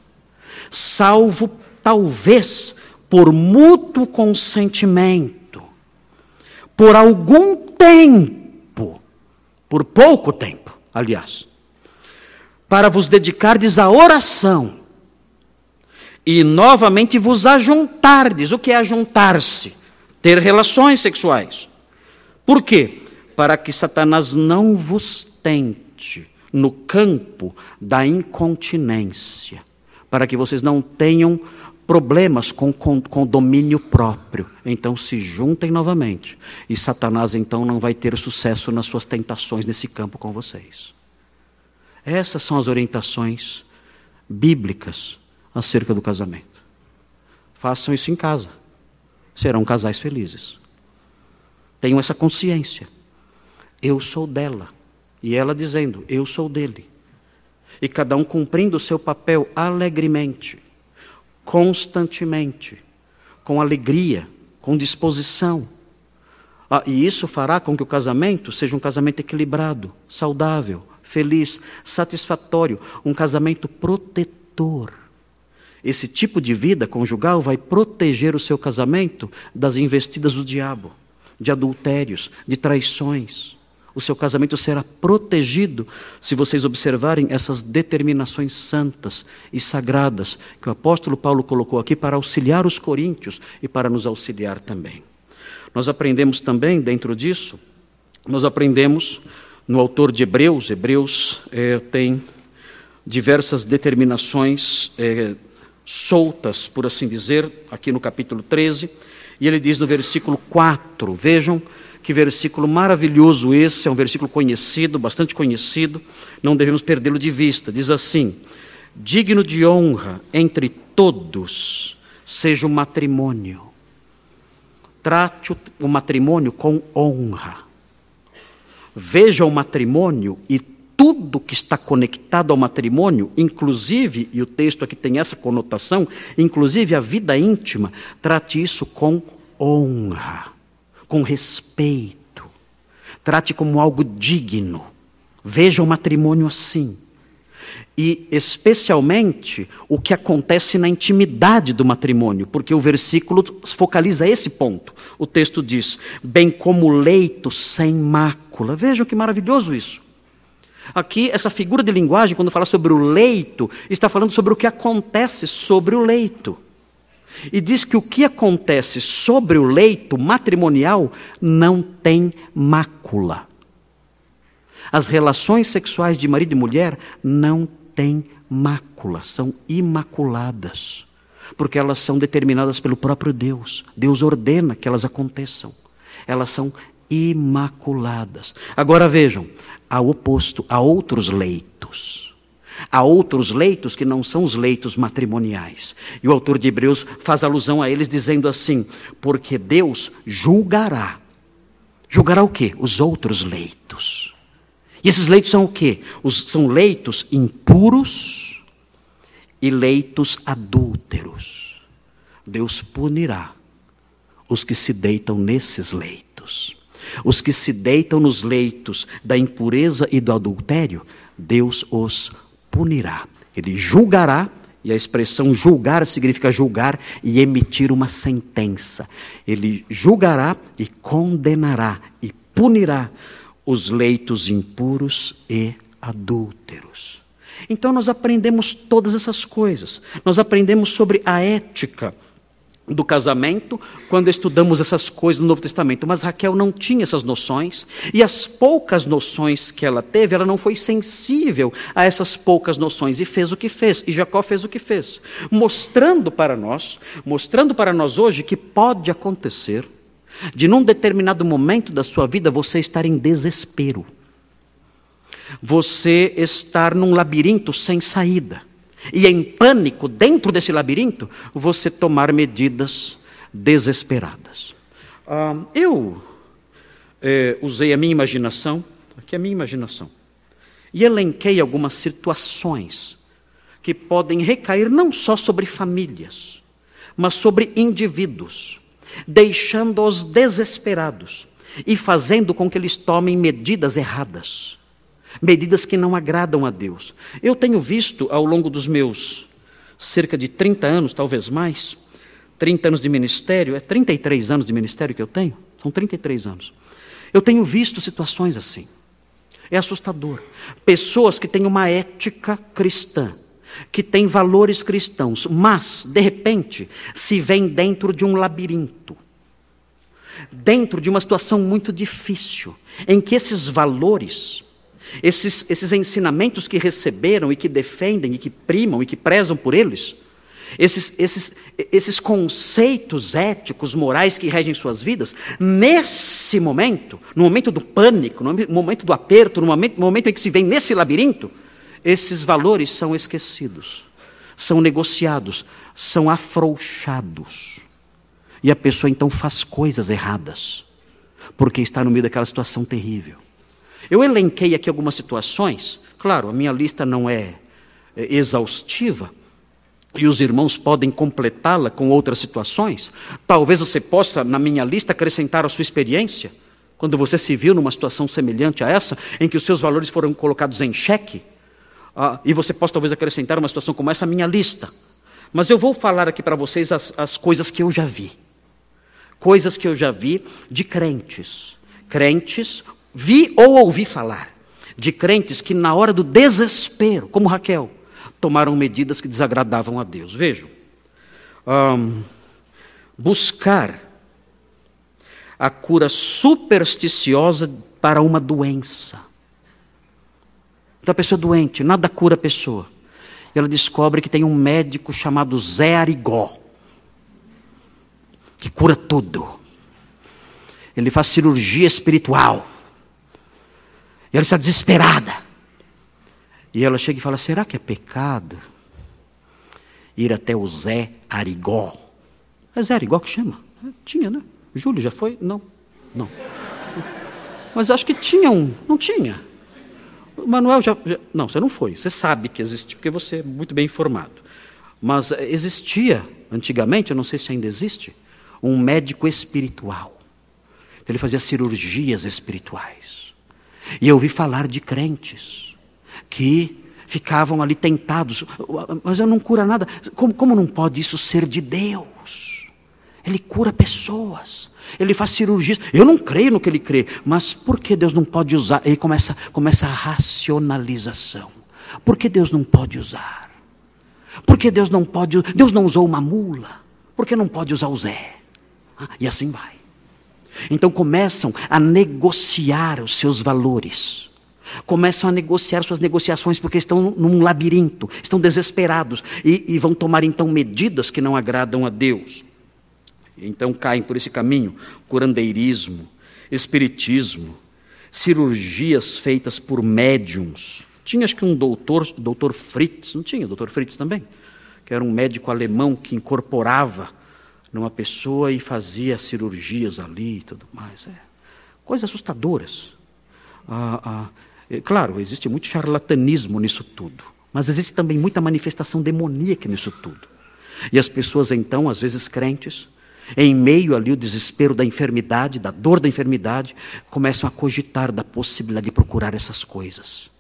salvo talvez por mútuo consentimento, por algum tempo, por pouco tempo, aliás para vos dedicardes à oração e novamente vos ajuntardes. O que é ajuntar-se? Ter relações sexuais. Por quê? Para que Satanás não vos tente no campo da incontinência, para que vocês não tenham problemas com, com, com domínio próprio. Então se juntem novamente. E Satanás então não vai ter sucesso nas suas tentações nesse campo com vocês. Essas são as orientações bíblicas acerca do casamento. Façam isso em casa. Serão casais felizes. Tenham essa consciência. Eu sou dela. E ela dizendo: Eu sou dele. E cada um cumprindo o seu papel alegremente, constantemente, com alegria, com disposição. Ah, e isso fará com que o casamento seja um casamento equilibrado, saudável, feliz, satisfatório, um casamento protetor. Esse tipo de vida conjugal vai proteger o seu casamento das investidas do diabo, de adultérios, de traições. O seu casamento será protegido se vocês observarem essas determinações santas e sagradas que o apóstolo Paulo colocou aqui para auxiliar os coríntios e para nos auxiliar também. Nós aprendemos também, dentro disso, nós aprendemos no autor de Hebreus, Hebreus é, tem diversas determinações é, soltas, por assim dizer, aqui no capítulo 13, e ele diz no versículo 4, vejam que versículo maravilhoso esse, é um versículo conhecido, bastante conhecido, não devemos perdê-lo de vista. Diz assim: digno de honra entre todos seja o matrimônio. Trate o matrimônio com honra. Veja o matrimônio e tudo que está conectado ao matrimônio, inclusive, e o texto aqui tem essa conotação, inclusive a vida íntima, trate isso com honra, com respeito, trate como algo digno. Veja o matrimônio assim. E especialmente o que acontece na intimidade do matrimônio, porque o versículo focaliza esse ponto o texto diz: bem como leito sem mácula. Vejam que maravilhoso isso. Aqui, essa figura de linguagem, quando fala sobre o leito, está falando sobre o que acontece sobre o leito. E diz que o que acontece sobre o leito matrimonial não tem mácula. As relações sexuais de marido e mulher não têm mácula, são imaculadas porque elas são determinadas pelo próprio Deus. Deus ordena que elas aconteçam. Elas são imaculadas. Agora vejam, ao oposto, há outros leitos. Há outros leitos que não são os leitos matrimoniais. E o autor de Hebreus faz alusão a eles dizendo assim: porque Deus julgará. Julgará o quê? Os outros leitos. E esses leitos são o quê? Os, são leitos impuros e leitos adúlteros. Deus punirá os que se deitam nesses leitos. Os que se deitam nos leitos da impureza e do adultério, Deus os punirá. Ele julgará, e a expressão julgar significa julgar e emitir uma sentença. Ele julgará e condenará e punirá os leitos impuros e adúlteros. Então nós aprendemos todas essas coisas. Nós aprendemos sobre a ética do casamento quando estudamos essas coisas no Novo Testamento. Mas Raquel não tinha essas noções, e as poucas noções que ela teve, ela não foi sensível a essas poucas noções e fez o que fez, e Jacó fez o que fez, mostrando para nós, mostrando para nós hoje que pode acontecer de num determinado momento da sua vida você estar em desespero. Você estar num labirinto sem saída. E em pânico, dentro desse labirinto, você tomar medidas desesperadas. Ah, eu eh, usei a minha imaginação, aqui é a minha imaginação, e elenquei algumas situações que podem recair não só sobre famílias, mas sobre indivíduos, deixando-os desesperados e fazendo com que eles tomem medidas erradas, medidas que não agradam a Deus. Eu tenho visto ao longo dos meus cerca de 30 anos, talvez mais, 30 anos de ministério, é 33 anos de ministério que eu tenho, são 33 anos. Eu tenho visto situações assim. É assustador. Pessoas que têm uma ética cristã, que têm valores cristãos, mas, de repente, se veem dentro de um labirinto, dentro de uma situação muito difícil, em que esses valores, esses, esses ensinamentos que receberam e que defendem e que primam e que prezam por eles, esses, esses, esses conceitos éticos, morais que regem suas vidas, nesse momento, no momento do pânico, no momento do aperto, no momento, no momento em que se vem nesse labirinto, esses valores são esquecidos, são negociados, são afrouxados. E a pessoa então faz coisas erradas, porque está no meio daquela situação terrível. Eu elenquei aqui algumas situações, claro, a minha lista não é, é exaustiva, e os irmãos podem completá-la com outras situações. Talvez você possa, na minha lista, acrescentar a sua experiência, quando você se viu numa situação semelhante a essa, em que os seus valores foram colocados em xeque, ah, e você possa talvez acrescentar uma situação como essa à minha lista. Mas eu vou falar aqui para vocês as, as coisas que eu já vi. Coisas que eu já vi de crentes. Crentes, vi ou ouvi falar, de crentes que na hora do desespero, como Raquel, tomaram medidas que desagradavam a Deus. Vejam, um, buscar a cura supersticiosa para uma doença. Então a pessoa é doente, nada cura a pessoa. E ela descobre que tem um médico chamado Zé Arigó, que cura tudo. Ele faz cirurgia espiritual. E ela está desesperada. E ela chega e fala: será que é pecado ir até o Zé Arigó? É Zé Arigó que chama? É, tinha, né? Júlio já foi? Não, não. Mas acho que tinha um, não tinha. O Manuel já, já, Não, você não foi. Você sabe que existe, porque você é muito bem informado. Mas eh, existia, antigamente, eu não sei se ainda existe, um médico espiritual. Então, ele fazia cirurgias espirituais. E eu ouvi falar de crentes que ficavam ali tentados. Mas eu não cura nada. Como, como não pode isso ser de Deus? Ele cura pessoas. Ele faz cirurgias. Eu não creio no que ele crê. Mas por que Deus não pode usar? Aí começa, começa a racionalização. Por que Deus não pode usar? Por que Deus não pode. Deus não usou uma mula. Por que não pode usar o Zé? Ah, e assim vai. Então começam a negociar os seus valores começam a negociar suas negociações porque estão num labirinto, estão desesperados e, e vão tomar então medidas que não agradam a Deus. Então caem por esse caminho curandeirismo, espiritismo, cirurgias feitas por médiums. Tinha acho que um doutor, doutor Fritz, não tinha doutor Fritz também? Que era um médico alemão que incorporava numa pessoa e fazia cirurgias ali e tudo mais. É. Coisas assustadoras. Ah, ah, é, claro, existe muito charlatanismo nisso tudo, mas existe também muita manifestação demoníaca nisso tudo. E as pessoas, então, às vezes crentes, em meio ali o desespero da enfermidade, da dor da enfermidade, começam a cogitar da possibilidade de procurar essas coisas.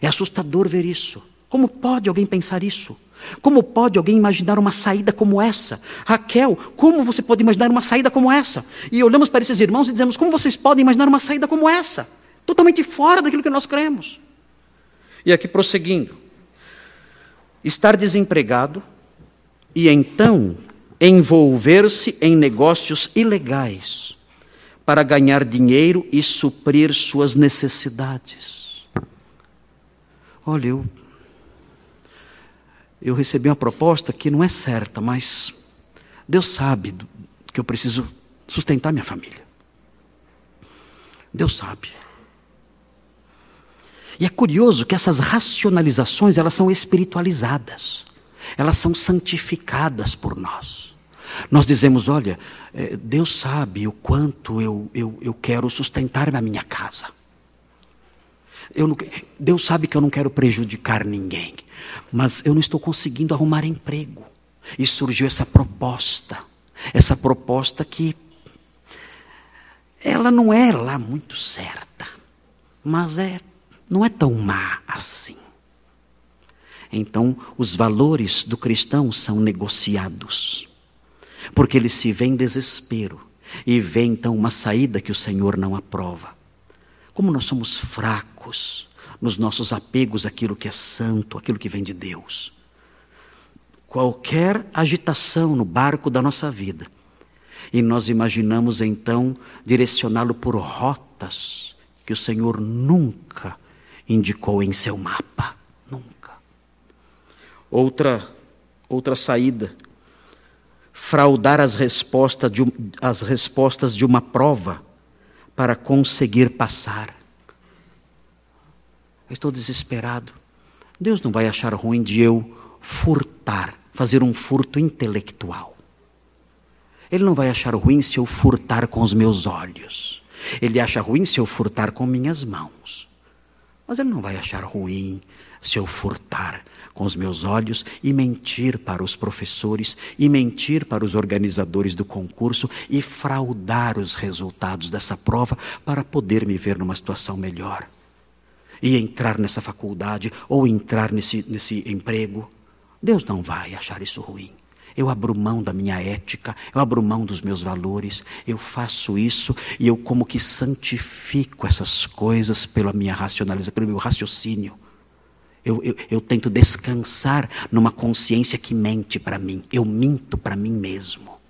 É assustador ver isso. Como pode alguém pensar isso? Como pode alguém imaginar uma saída como essa? Raquel, como você pode imaginar uma saída como essa? E olhamos para esses irmãos e dizemos: como vocês podem imaginar uma saída como essa? totalmente fora daquilo que nós cremos. E aqui prosseguindo: estar desempregado e então envolver-se em negócios ilegais para ganhar dinheiro e suprir suas necessidades. Olha, eu, eu recebi uma proposta que não é certa, mas Deus sabe que eu preciso sustentar minha família. Deus sabe. E é curioso que essas racionalizações, elas são espiritualizadas. Elas são santificadas por nós. Nós dizemos, olha, é, Deus sabe o quanto eu, eu, eu quero sustentar na minha casa. Não, Deus sabe que eu não quero prejudicar ninguém, mas eu não estou conseguindo arrumar emprego. E surgiu essa proposta, essa proposta que ela não é lá muito certa, mas é não é tão má assim. Então, os valores do cristão são negociados, porque ele se vê em desespero e vê então uma saída que o Senhor não aprova. Como nós somos fracos nos nossos apegos àquilo que é santo, aquilo que vem de Deus. Qualquer agitação no barco da nossa vida, e nós imaginamos então direcioná-lo por rotas que o Senhor nunca indicou em seu mapa. Nunca. Outra, outra saída. Fraudar as respostas, de, as respostas de uma prova para conseguir passar. Eu estou desesperado. Deus não vai achar ruim de eu furtar, fazer um furto intelectual. Ele não vai achar ruim se eu furtar com os meus olhos. Ele acha ruim se eu furtar com minhas mãos. Mas ele não vai achar ruim se eu furtar com os meus olhos e mentir para os professores e mentir para os organizadores do concurso e fraudar os resultados dessa prova para poder me ver numa situação melhor. E entrar nessa faculdade ou entrar nesse, nesse emprego. Deus não vai achar isso ruim. Eu abro mão da minha ética, eu abro mão dos meus valores, eu faço isso e eu como que santifico essas coisas pela minha racionalização, pelo meu raciocínio. Eu, eu, eu tento descansar numa consciência que mente para mim. Eu minto para mim mesmo.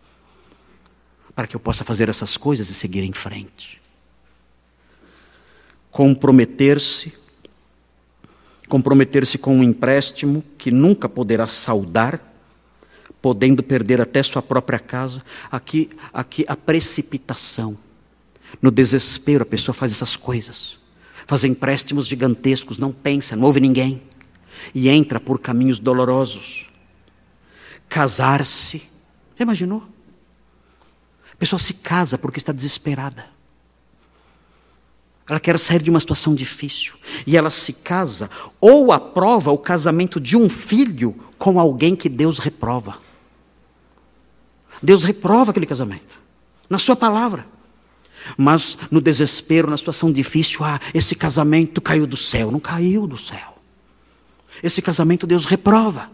Para que eu possa fazer essas coisas e seguir em frente. Comprometer-se, comprometer-se com um empréstimo que nunca poderá saldar podendo perder até sua própria casa. Aqui, aqui a precipitação. No desespero, a pessoa faz essas coisas. Faz empréstimos gigantescos, não pensa, não ouve ninguém. E entra por caminhos dolorosos. Casar-se. Já imaginou? A pessoa se casa porque está desesperada. Ela quer sair de uma situação difícil. E ela se casa, ou aprova o casamento de um filho com alguém que Deus reprova. Deus reprova aquele casamento, na Sua palavra. Mas no desespero, na situação difícil, ah, esse casamento caiu do céu. Não caiu do céu. Esse casamento Deus reprova.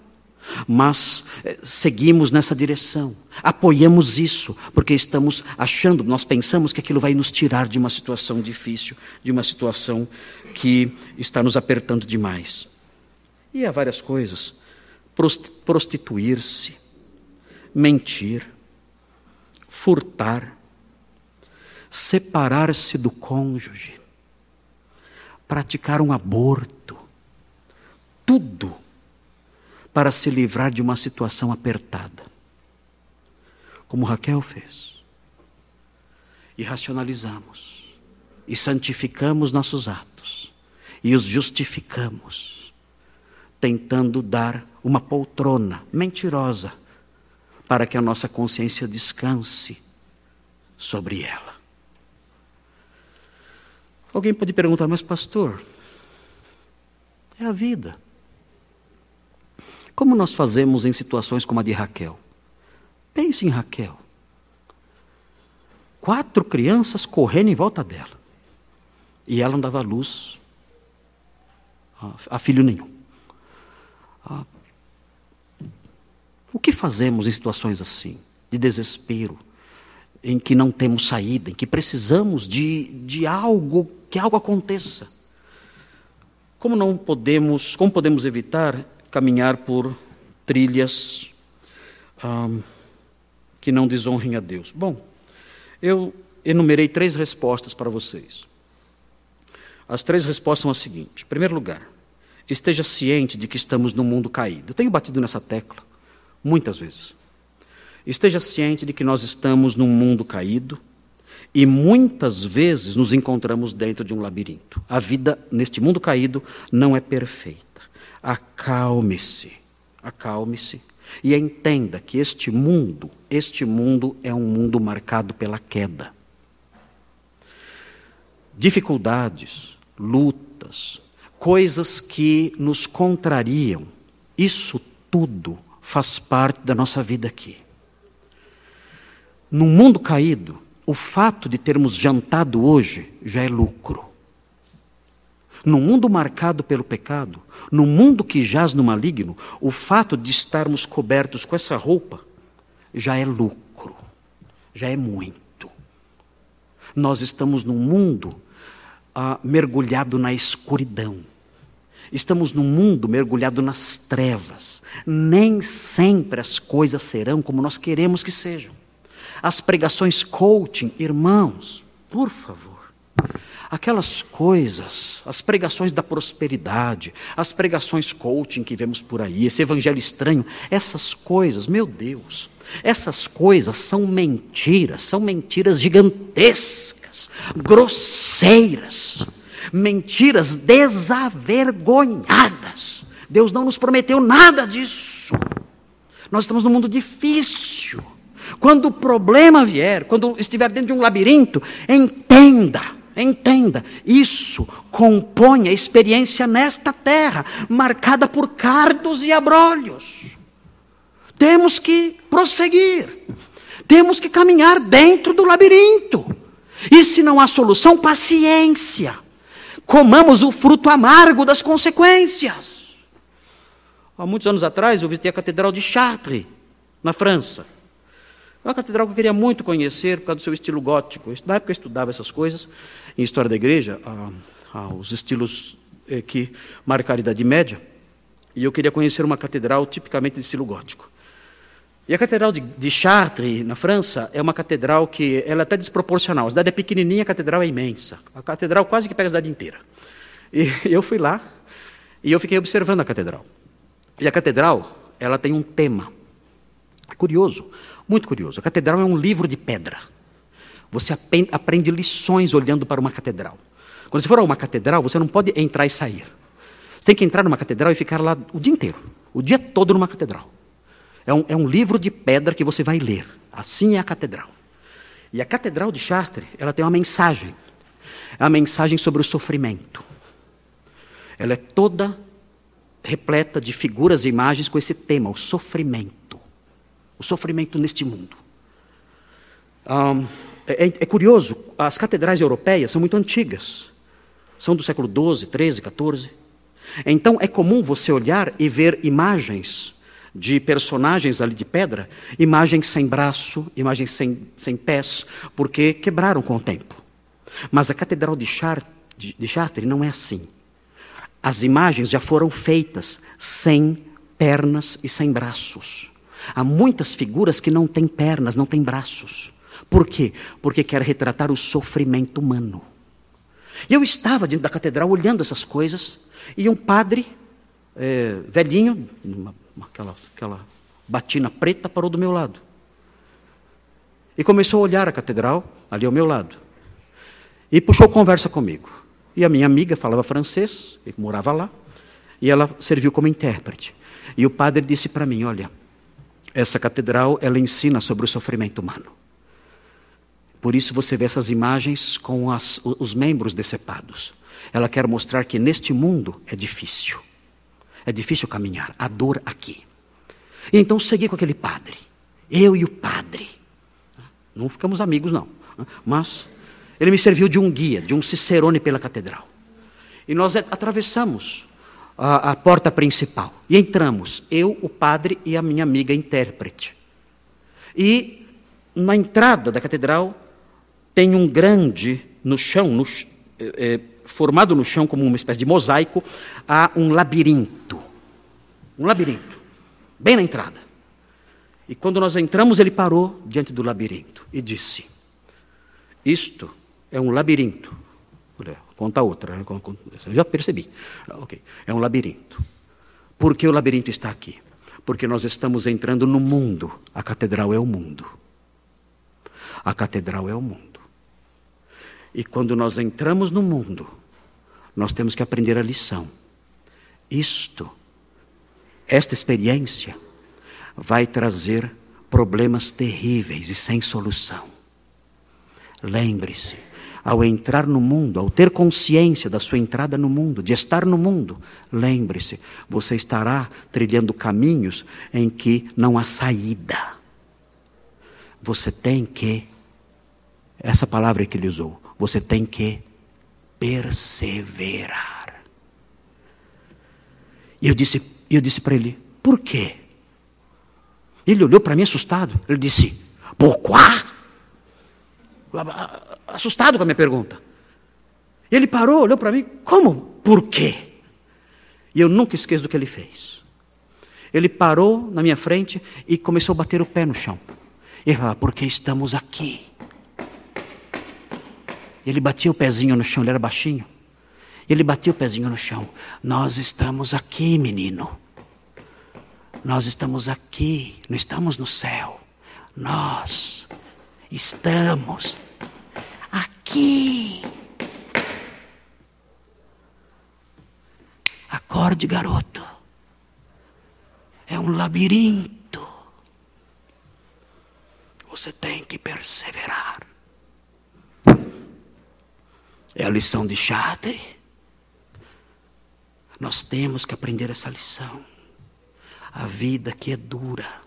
Mas eh, seguimos nessa direção, apoiamos isso, porque estamos achando, nós pensamos que aquilo vai nos tirar de uma situação difícil, de uma situação que está nos apertando demais. E há várias coisas: prostituir-se, mentir, furtar, separar-se do cônjuge, praticar um aborto, tudo para se livrar de uma situação apertada, como Raquel fez. E racionalizamos, e santificamos nossos atos, e os justificamos, tentando dar uma poltrona mentirosa para que a nossa consciência descanse sobre ela. Alguém pode perguntar, mas pastor, é a vida. Como nós fazemos em situações como a de Raquel? Pense em Raquel. Quatro crianças correndo em volta dela. E ela não dava luz a, filho nenhum. O que fazemos em situações assim, de desespero, em que não temos saída, em que precisamos de, de algo, que algo aconteça? Como não podemos, como podemos evitar caminhar por trilhas que não desonrem a Deus? Bom, eu enumerei três respostas para vocês. As três respostas são as seguintes: em primeiro lugar, esteja ciente de que estamos num mundo caído. Eu tenho batido nessa tecla muitas vezes. esteja ciente de que nós estamos num mundo caído e muitas vezes nos encontramos dentro de um labirinto. A vida neste mundo caído não é perfeita. Acalme-se, acalme-se e entenda que este mundo, este mundo é um mundo marcado pela queda. Dificuldades, lutas, coisas que nos contrariam, isso tudo faz parte da nossa vida aqui. No mundo caído, o fato de termos jantado hoje já é lucro. No mundo marcado pelo pecado, no mundo que jaz no maligno, o fato de estarmos cobertos com essa roupa já é lucro, já é muito. Nós estamos num mundo ah, mergulhado na escuridão. Estamos num mundo mergulhado nas trevas. Nem sempre as coisas serão como nós queremos que sejam. As pregações coaching, irmãos, por favor aquelas coisas, as pregações da prosperidade, as pregações coaching que vemos por aí, esse evangelho estranho, essas coisas, meu Deus, essas coisas são mentiras, são mentiras gigantescas, grosseiras, mentiras desavergonhadas. Deus não nos prometeu nada disso. Nós estamos num mundo difícil. Quando o problema vier, quando estiver dentro de um labirinto, entenda Entenda, isso compõe a experiência nesta terra, marcada por cardos e abrolhos. Temos que prosseguir, temos que caminhar dentro do labirinto. E se não há solução, paciência. Comamos o fruto amargo das consequências. Há muitos anos atrás, eu visitei a Catedral de Chartres, na França. É uma catedral que eu queria muito conhecer por causa do seu estilo gótico. Na época eu estudava essas coisas em História da Igreja, os estilos eh, que marcaram a Idade Média, e eu queria conhecer uma catedral tipicamente de estilo gótico. E a Catedral de, de, Chartres, na França, é uma catedral que ela é até desproporcional. A cidade é pequenininha, a catedral é imensa. A catedral quase que pega a cidade inteira. E eu fui lá e eu fiquei observando a catedral. E a catedral, ela tem um tema. É curioso. Muito curioso. A catedral é um livro de pedra. Você aprende lições olhando para uma catedral. Quando você for a uma catedral, você não pode entrar e sair. Você tem que entrar numa catedral e ficar lá o dia inteiro, o dia todo numa catedral. É um, é um livro de pedra que você vai ler. Assim é a catedral. E a catedral de Chartres, ela tem uma mensagem. É uma mensagem sobre o sofrimento. Ela é toda repleta de figuras e imagens com esse tema, o sofrimento o sofrimento neste mundo. Um, é, é, curioso, as catedrais europeias são muito antigas. São do século XII, XIII, XIV. Então é comum você olhar e ver imagens de personagens ali de pedra, imagens sem braço, imagens sem, sem pés, porque quebraram com o tempo. Mas a Catedral de Chartres, de Chartres não é assim. As imagens já foram feitas sem pernas e sem braços. Há muitas figuras que não têm pernas, não têm braços. Por quê? Porque quer retratar o sofrimento humano. E eu estava dentro da catedral olhando essas coisas, e um padre, é, velhinho, uma, aquela, aquela batina preta, parou do meu lado. E começou a olhar a catedral, ali ao meu lado. E puxou conversa comigo. E a minha amiga falava francês, e morava lá, e ela serviu como intérprete. E o padre disse para mim: Olha, essa catedral, ela ensina sobre o sofrimento humano. Por isso você vê essas imagens com as, os membros decepados. Ela quer mostrar que neste mundo é difícil. É difícil caminhar, a dor aqui. E então segui com aquele padre. Eu e o padre. Não ficamos amigos, não. Mas ele me serviu de um guia, de um cicerone pela catedral. E nós atravessamos a, a porta principal. E entramos, eu, o padre e a minha amiga intérprete. E na entrada da catedral tem um grande, no chão, no, é, formado no chão como uma espécie de mosaico, há um labirinto. Um labirinto, bem na entrada. E quando nós entramos, ele parou diante do labirinto e disse: Isto é um labirinto Conta outra. Né? Eu já percebi. Ah, okay. É um labirinto. Por que o labirinto está aqui? Porque nós estamos entrando no mundo. A catedral é o mundo. A catedral é o mundo. E quando nós entramos no mundo, nós temos que aprender a lição. Isto, esta experiência, vai trazer problemas terríveis e sem solução. Lembre-se, ao entrar no mundo, ao ter consciência da sua entrada no mundo, de estar no mundo, lembre-se, você estará trilhando caminhos em que não há saída. Você tem que, essa palavra que ele usou, você tem que perseverar. E eu disse, eu disse para ele, por quê? Ele olhou para mim assustado. Ele disse, pourquoi? Assustado com a minha pergunta. Ele parou, olhou para mim, como? Por quê? E eu nunca esqueço do que ele fez. Ele parou na minha frente e começou a bater o pé no chão. Ele falava, porque estamos aqui. Ele batia o pezinho no chão, ele era baixinho. Ele batia o pezinho no chão. Nós estamos aqui, menino. Nós estamos aqui, não estamos no céu. Nós estamos aqui. Acorde, garoto. É um labirinto. Você tem que perseverar. É a lição de Chartre. Nós temos que aprender essa lição. A vida que é dura,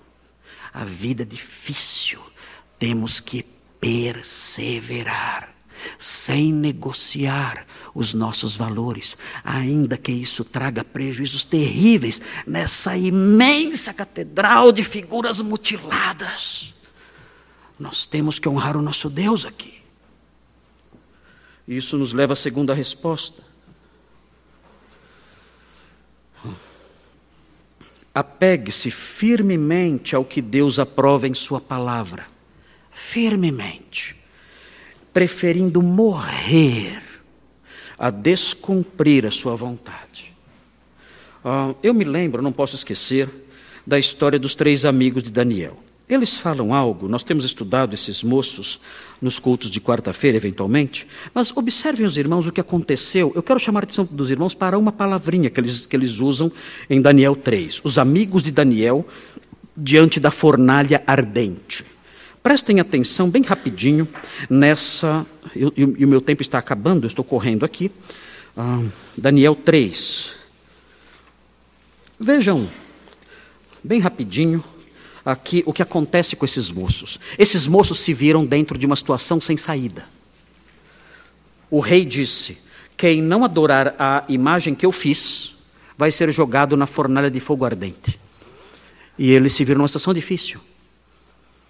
a vida difícil, temos que perseverar, sem negociar os nossos valores, ainda que isso traga prejuízos terríveis nessa imensa catedral de figuras mutiladas. Nós temos que honrar o nosso Deus aqui. Isso nos leva à segunda resposta. Apegue-se firmemente ao que Deus aprova em Sua palavra firmemente, preferindo morrer a descumprir a sua vontade. Uh, eu me lembro, não posso esquecer, da história dos três amigos de Daniel. Eles falam algo, nós temos estudado esses moços nos cultos de quarta-feira, eventualmente, mas observem os irmãos o que aconteceu. Eu quero chamar a atenção dos irmãos para uma palavrinha que eles, que eles usam em Daniel 3. Os amigos de Daniel diante da fornalha ardente. Prestem atenção bem rapidinho nessa. E o meu tempo está acabando, eu estou correndo aqui. Ah, Daniel 3. Vejam, bem rapidinho, aqui o que acontece com esses moços. Esses moços se viram dentro de uma situação sem saída. O rei disse: Quem não adorar a imagem que eu fiz, vai ser jogado na fornalha de fogo ardente. E eles se viram numa situação difícil.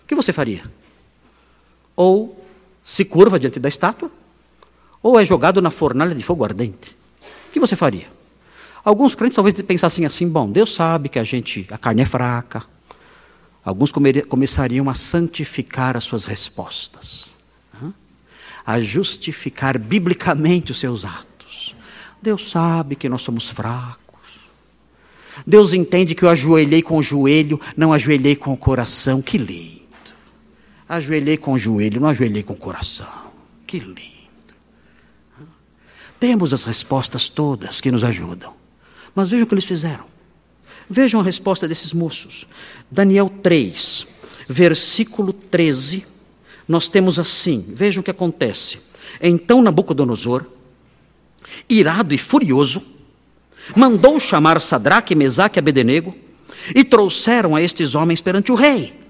O que você faria? Ou se curva diante da estátua, ou é jogado na fornalha de fogo ardente. O que você faria? Alguns crentes talvez pensassem assim: bom, Deus sabe que a gente, a carne é fraca. Alguns começariam a santificar as suas respostas, a justificar biblicamente os seus atos. Deus sabe que nós somos fracos. Deus entende que eu ajoelhei com o joelho, não ajoelhei com o coração. Que lindo. Ajoelhei com o joelho, não ajoelhei com o coração. Que lindo. Temos as respostas todas que nos ajudam. Mas vejam o que eles fizeram. Vejam a resposta desses moços. Daniel 3, versículo 13. Nós temos assim: vejam o que acontece. Então Nabucodonosor, irado e furioso, mandou chamar Sadraque, Mesaque e Abednego e trouxeram a estes homens perante o rei.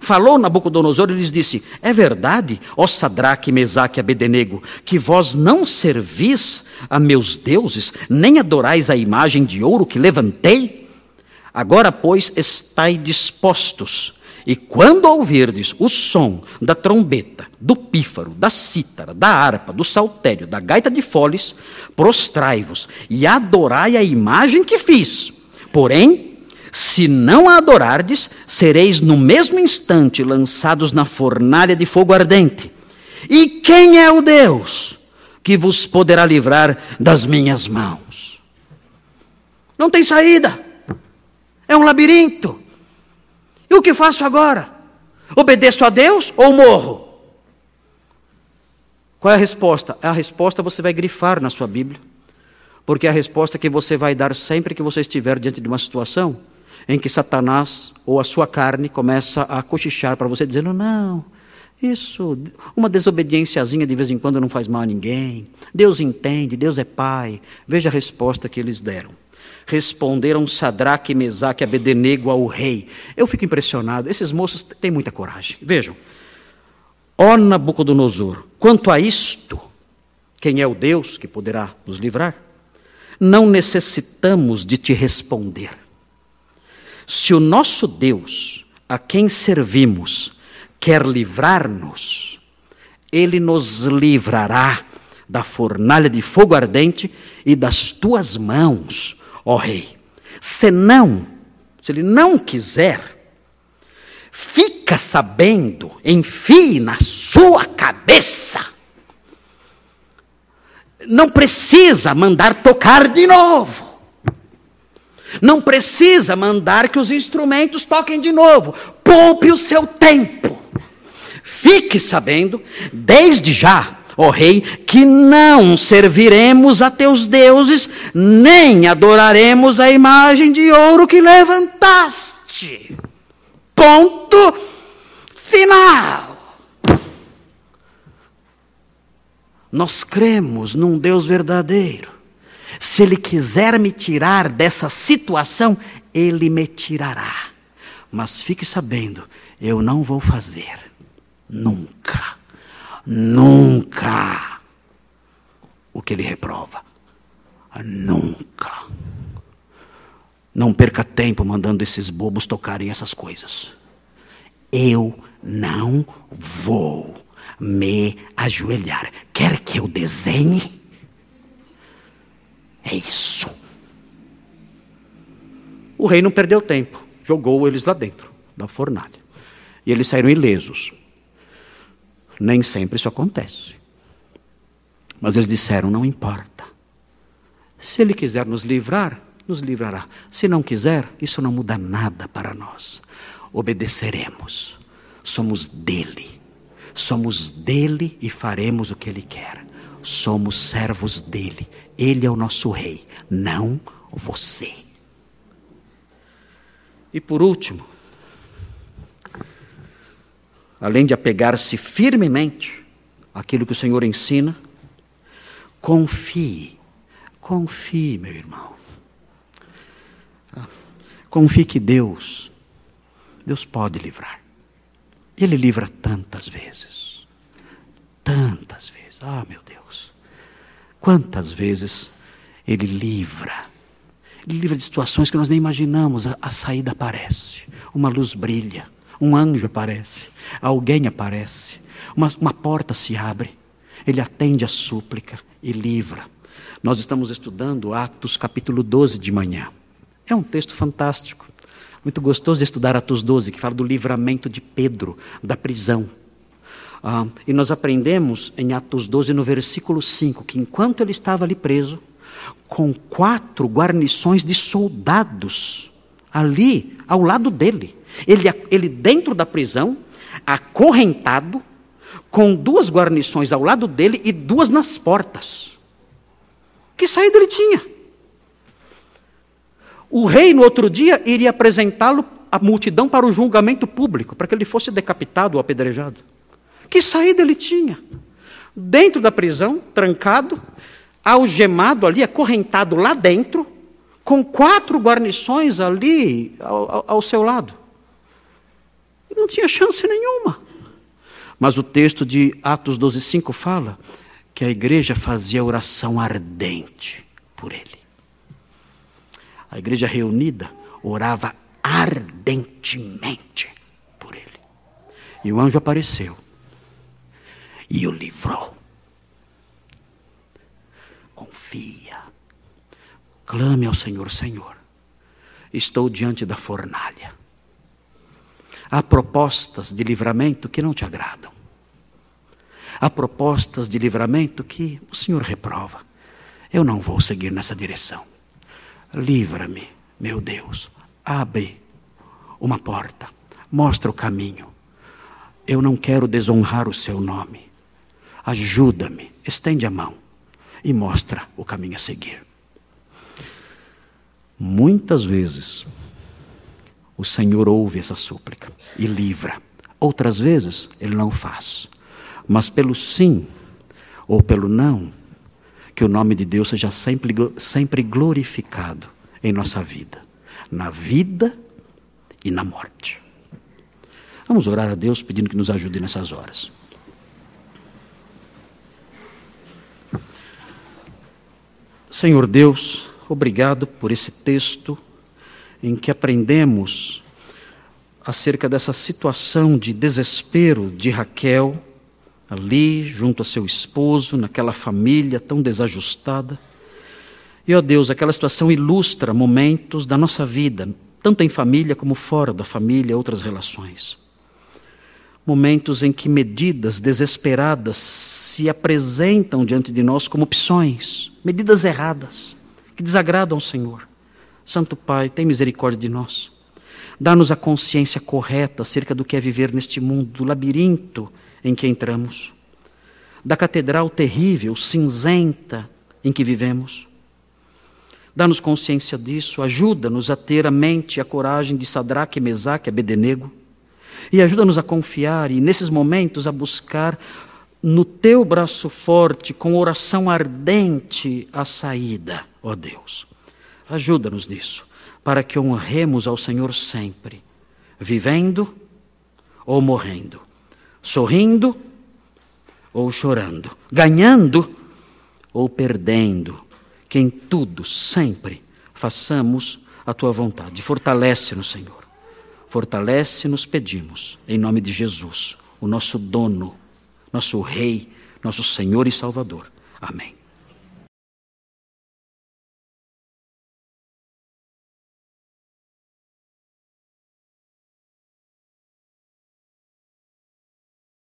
Falou Nabucodonosor e lhes disse: É verdade, ó Sadraque, Mesaque e Abednego, que vós não servis a meus deuses, nem adorais a imagem de ouro que levantei? Agora, pois, estai dispostos, e quando ouvirdes o som da trombeta, do pífaro, da cítara, da harpa, do saltério, da gaita de foles, prostrai-vos e adorai a imagem que fiz. Porém, se não a adorardes, sereis no mesmo instante lançados na fornalha de fogo ardente. E quem é o Deus que vos poderá livrar das minhas mãos? Não tem saída. É um labirinto. E o que faço agora? Obedeço a Deus ou morro? Qual é a resposta? A resposta você vai grifar na sua Bíblia. Porque é a resposta que você vai dar sempre que você estiver diante de uma situação em que Satanás ou a sua carne começa a cochichar para você, dizendo: não, isso, uma desobediênciazinha de vez em quando não faz mal a ninguém. Deus entende, Deus é Pai. Veja a resposta que eles deram. Responderam Sadraque, Mesaque Abednego ao rei. Eu fico impressionado, esses moços têm muita coragem. Vejam. Ó Nabucodonosor, quanto a isto, quem é o Deus que poderá nos livrar? Não necessitamos de te responder. Se o nosso Deus, a quem servimos, quer livrar-nos, ele nos livrará da fornalha de fogo ardente e das tuas mãos, ó rei. Se não, se ele não quiser, fica sabendo, enfie na sua cabeça. Não precisa mandar tocar de novo. Não precisa mandar que os instrumentos toquem de novo. Poupe o seu tempo. Fique sabendo, desde já, ó rei, que não serviremos a teus deuses, nem adoraremos a imagem de ouro que levantaste. Ponto final. Nós cremos num Deus verdadeiro se Ele quiser me tirar dessa situação, Ele me tirará. Mas fique sabendo, eu não vou fazer. Nunca. Nunca. O que Ele reprova. Nunca. Não perca tempo mandando esses bobos tocarem essas coisas. Eu não vou me ajoelhar. Quer que eu desenhe? É isso. O rei não perdeu tempo, jogou eles lá dentro da fornalha. E eles saíram ilesos. Nem sempre isso acontece. Mas eles disseram: não importa. Se ele quiser nos livrar, nos livrará. Se não quiser, isso não muda nada para nós. Obedeceremos. Somos dele. Somos dele e faremos o que ele quer. Somos servos dele. Ele é o nosso rei, não você. E por último, além de apegar-se firmemente àquilo que o Senhor ensina, confie, confie, meu irmão. Confie que Deus, Deus pode livrar. Ele livra tantas vezes, tantas vezes. Ah, meu Deus. Quantas vezes Ele livra, Ele livra de situações que nós nem imaginamos, a, a saída aparece, uma luz brilha, um anjo aparece, alguém aparece, uma, uma porta se abre, Ele atende a súplica e livra. Nós estamos estudando Atos capítulo 12 de manhã. É um texto fantástico, muito gostoso de estudar Atos 12, que fala do livramento de Pedro da prisão. Ah, e nós aprendemos em Atos 12, no versículo 5, que enquanto ele estava ali preso, com quatro guarnições de soldados ali ao lado dele, ele, ele dentro da prisão, acorrentado, com duas guarnições ao lado dele e duas nas portas. Que saída ele tinha? O rei, no outro dia, iria apresentá-lo à multidão para o julgamento público, para que ele fosse decapitado ou apedrejado. Que saída ele tinha? Dentro da prisão, trancado, algemado ali, acorrentado lá dentro, com quatro guarnições ali ao, ao, seu lado. Não tinha chance nenhuma. Mas o texto de Atos 12,5 fala que a igreja fazia oração ardente por ele. A igreja reunida orava ardentemente por ele. E o anjo apareceu e o livrou. Confia. Clame ao Senhor, Senhor. Estou diante da fornalha. Há propostas de livramento que não te agradam. Há propostas de livramento que o Senhor reprova. Eu não vou seguir nessa direção. Livra-me, meu Deus, abre uma porta, mostra o caminho. Eu não quero desonrar o seu nome. Ajuda-me, estende a mão e mostra o caminho a seguir. Muitas vezes, o Senhor ouve essa súplica e livra. Outras vezes, Ele não faz. Mas pelo sim ou pelo não, que o nome de Deus seja sempre, sempre glorificado em nossa vida, na vida e na morte. Vamos orar a Deus pedindo que nos ajude nessas horas. Senhor Deus, obrigado por esse texto em que aprendemos acerca dessa situação de desespero de Raquel, ali junto a seu esposo, naquela família tão desajustada. E, ó Deus, aquela situação ilustra momentos da nossa vida, tanto em família como fora da família, outras relações. Momentos em que medidas desesperadas se apresentam diante de nós como opções, medidas erradas, que desagradam ao Senhor. Santo Pai, tem misericórdia de nós. Dá-nos a consciência correta acerca do que é viver neste mundo, do labirinto em que entramos, da catedral terrível, cinzenta em que vivemos. Dá-nos consciência disso, ajuda-nos a ter a mente e a coragem de Sadraque, Mesaque Abednego, e ajuda-nos a confiar e, nesses momentos, a buscar no teu braço forte, com oração ardente, a saída, ó Deus. Ajuda-nos nisso, para que honremos ao Senhor sempre, vivendo ou morrendo, sorrindo ou chorando, ganhando ou perdendo, que em tudo, sempre, façamos a tua vontade. Fortalece-nos, Senhor. Fortalece-nos, pedimos, em nome de Jesus, o nosso dono nosso Rei, nosso Senhor e Salvador. Amém.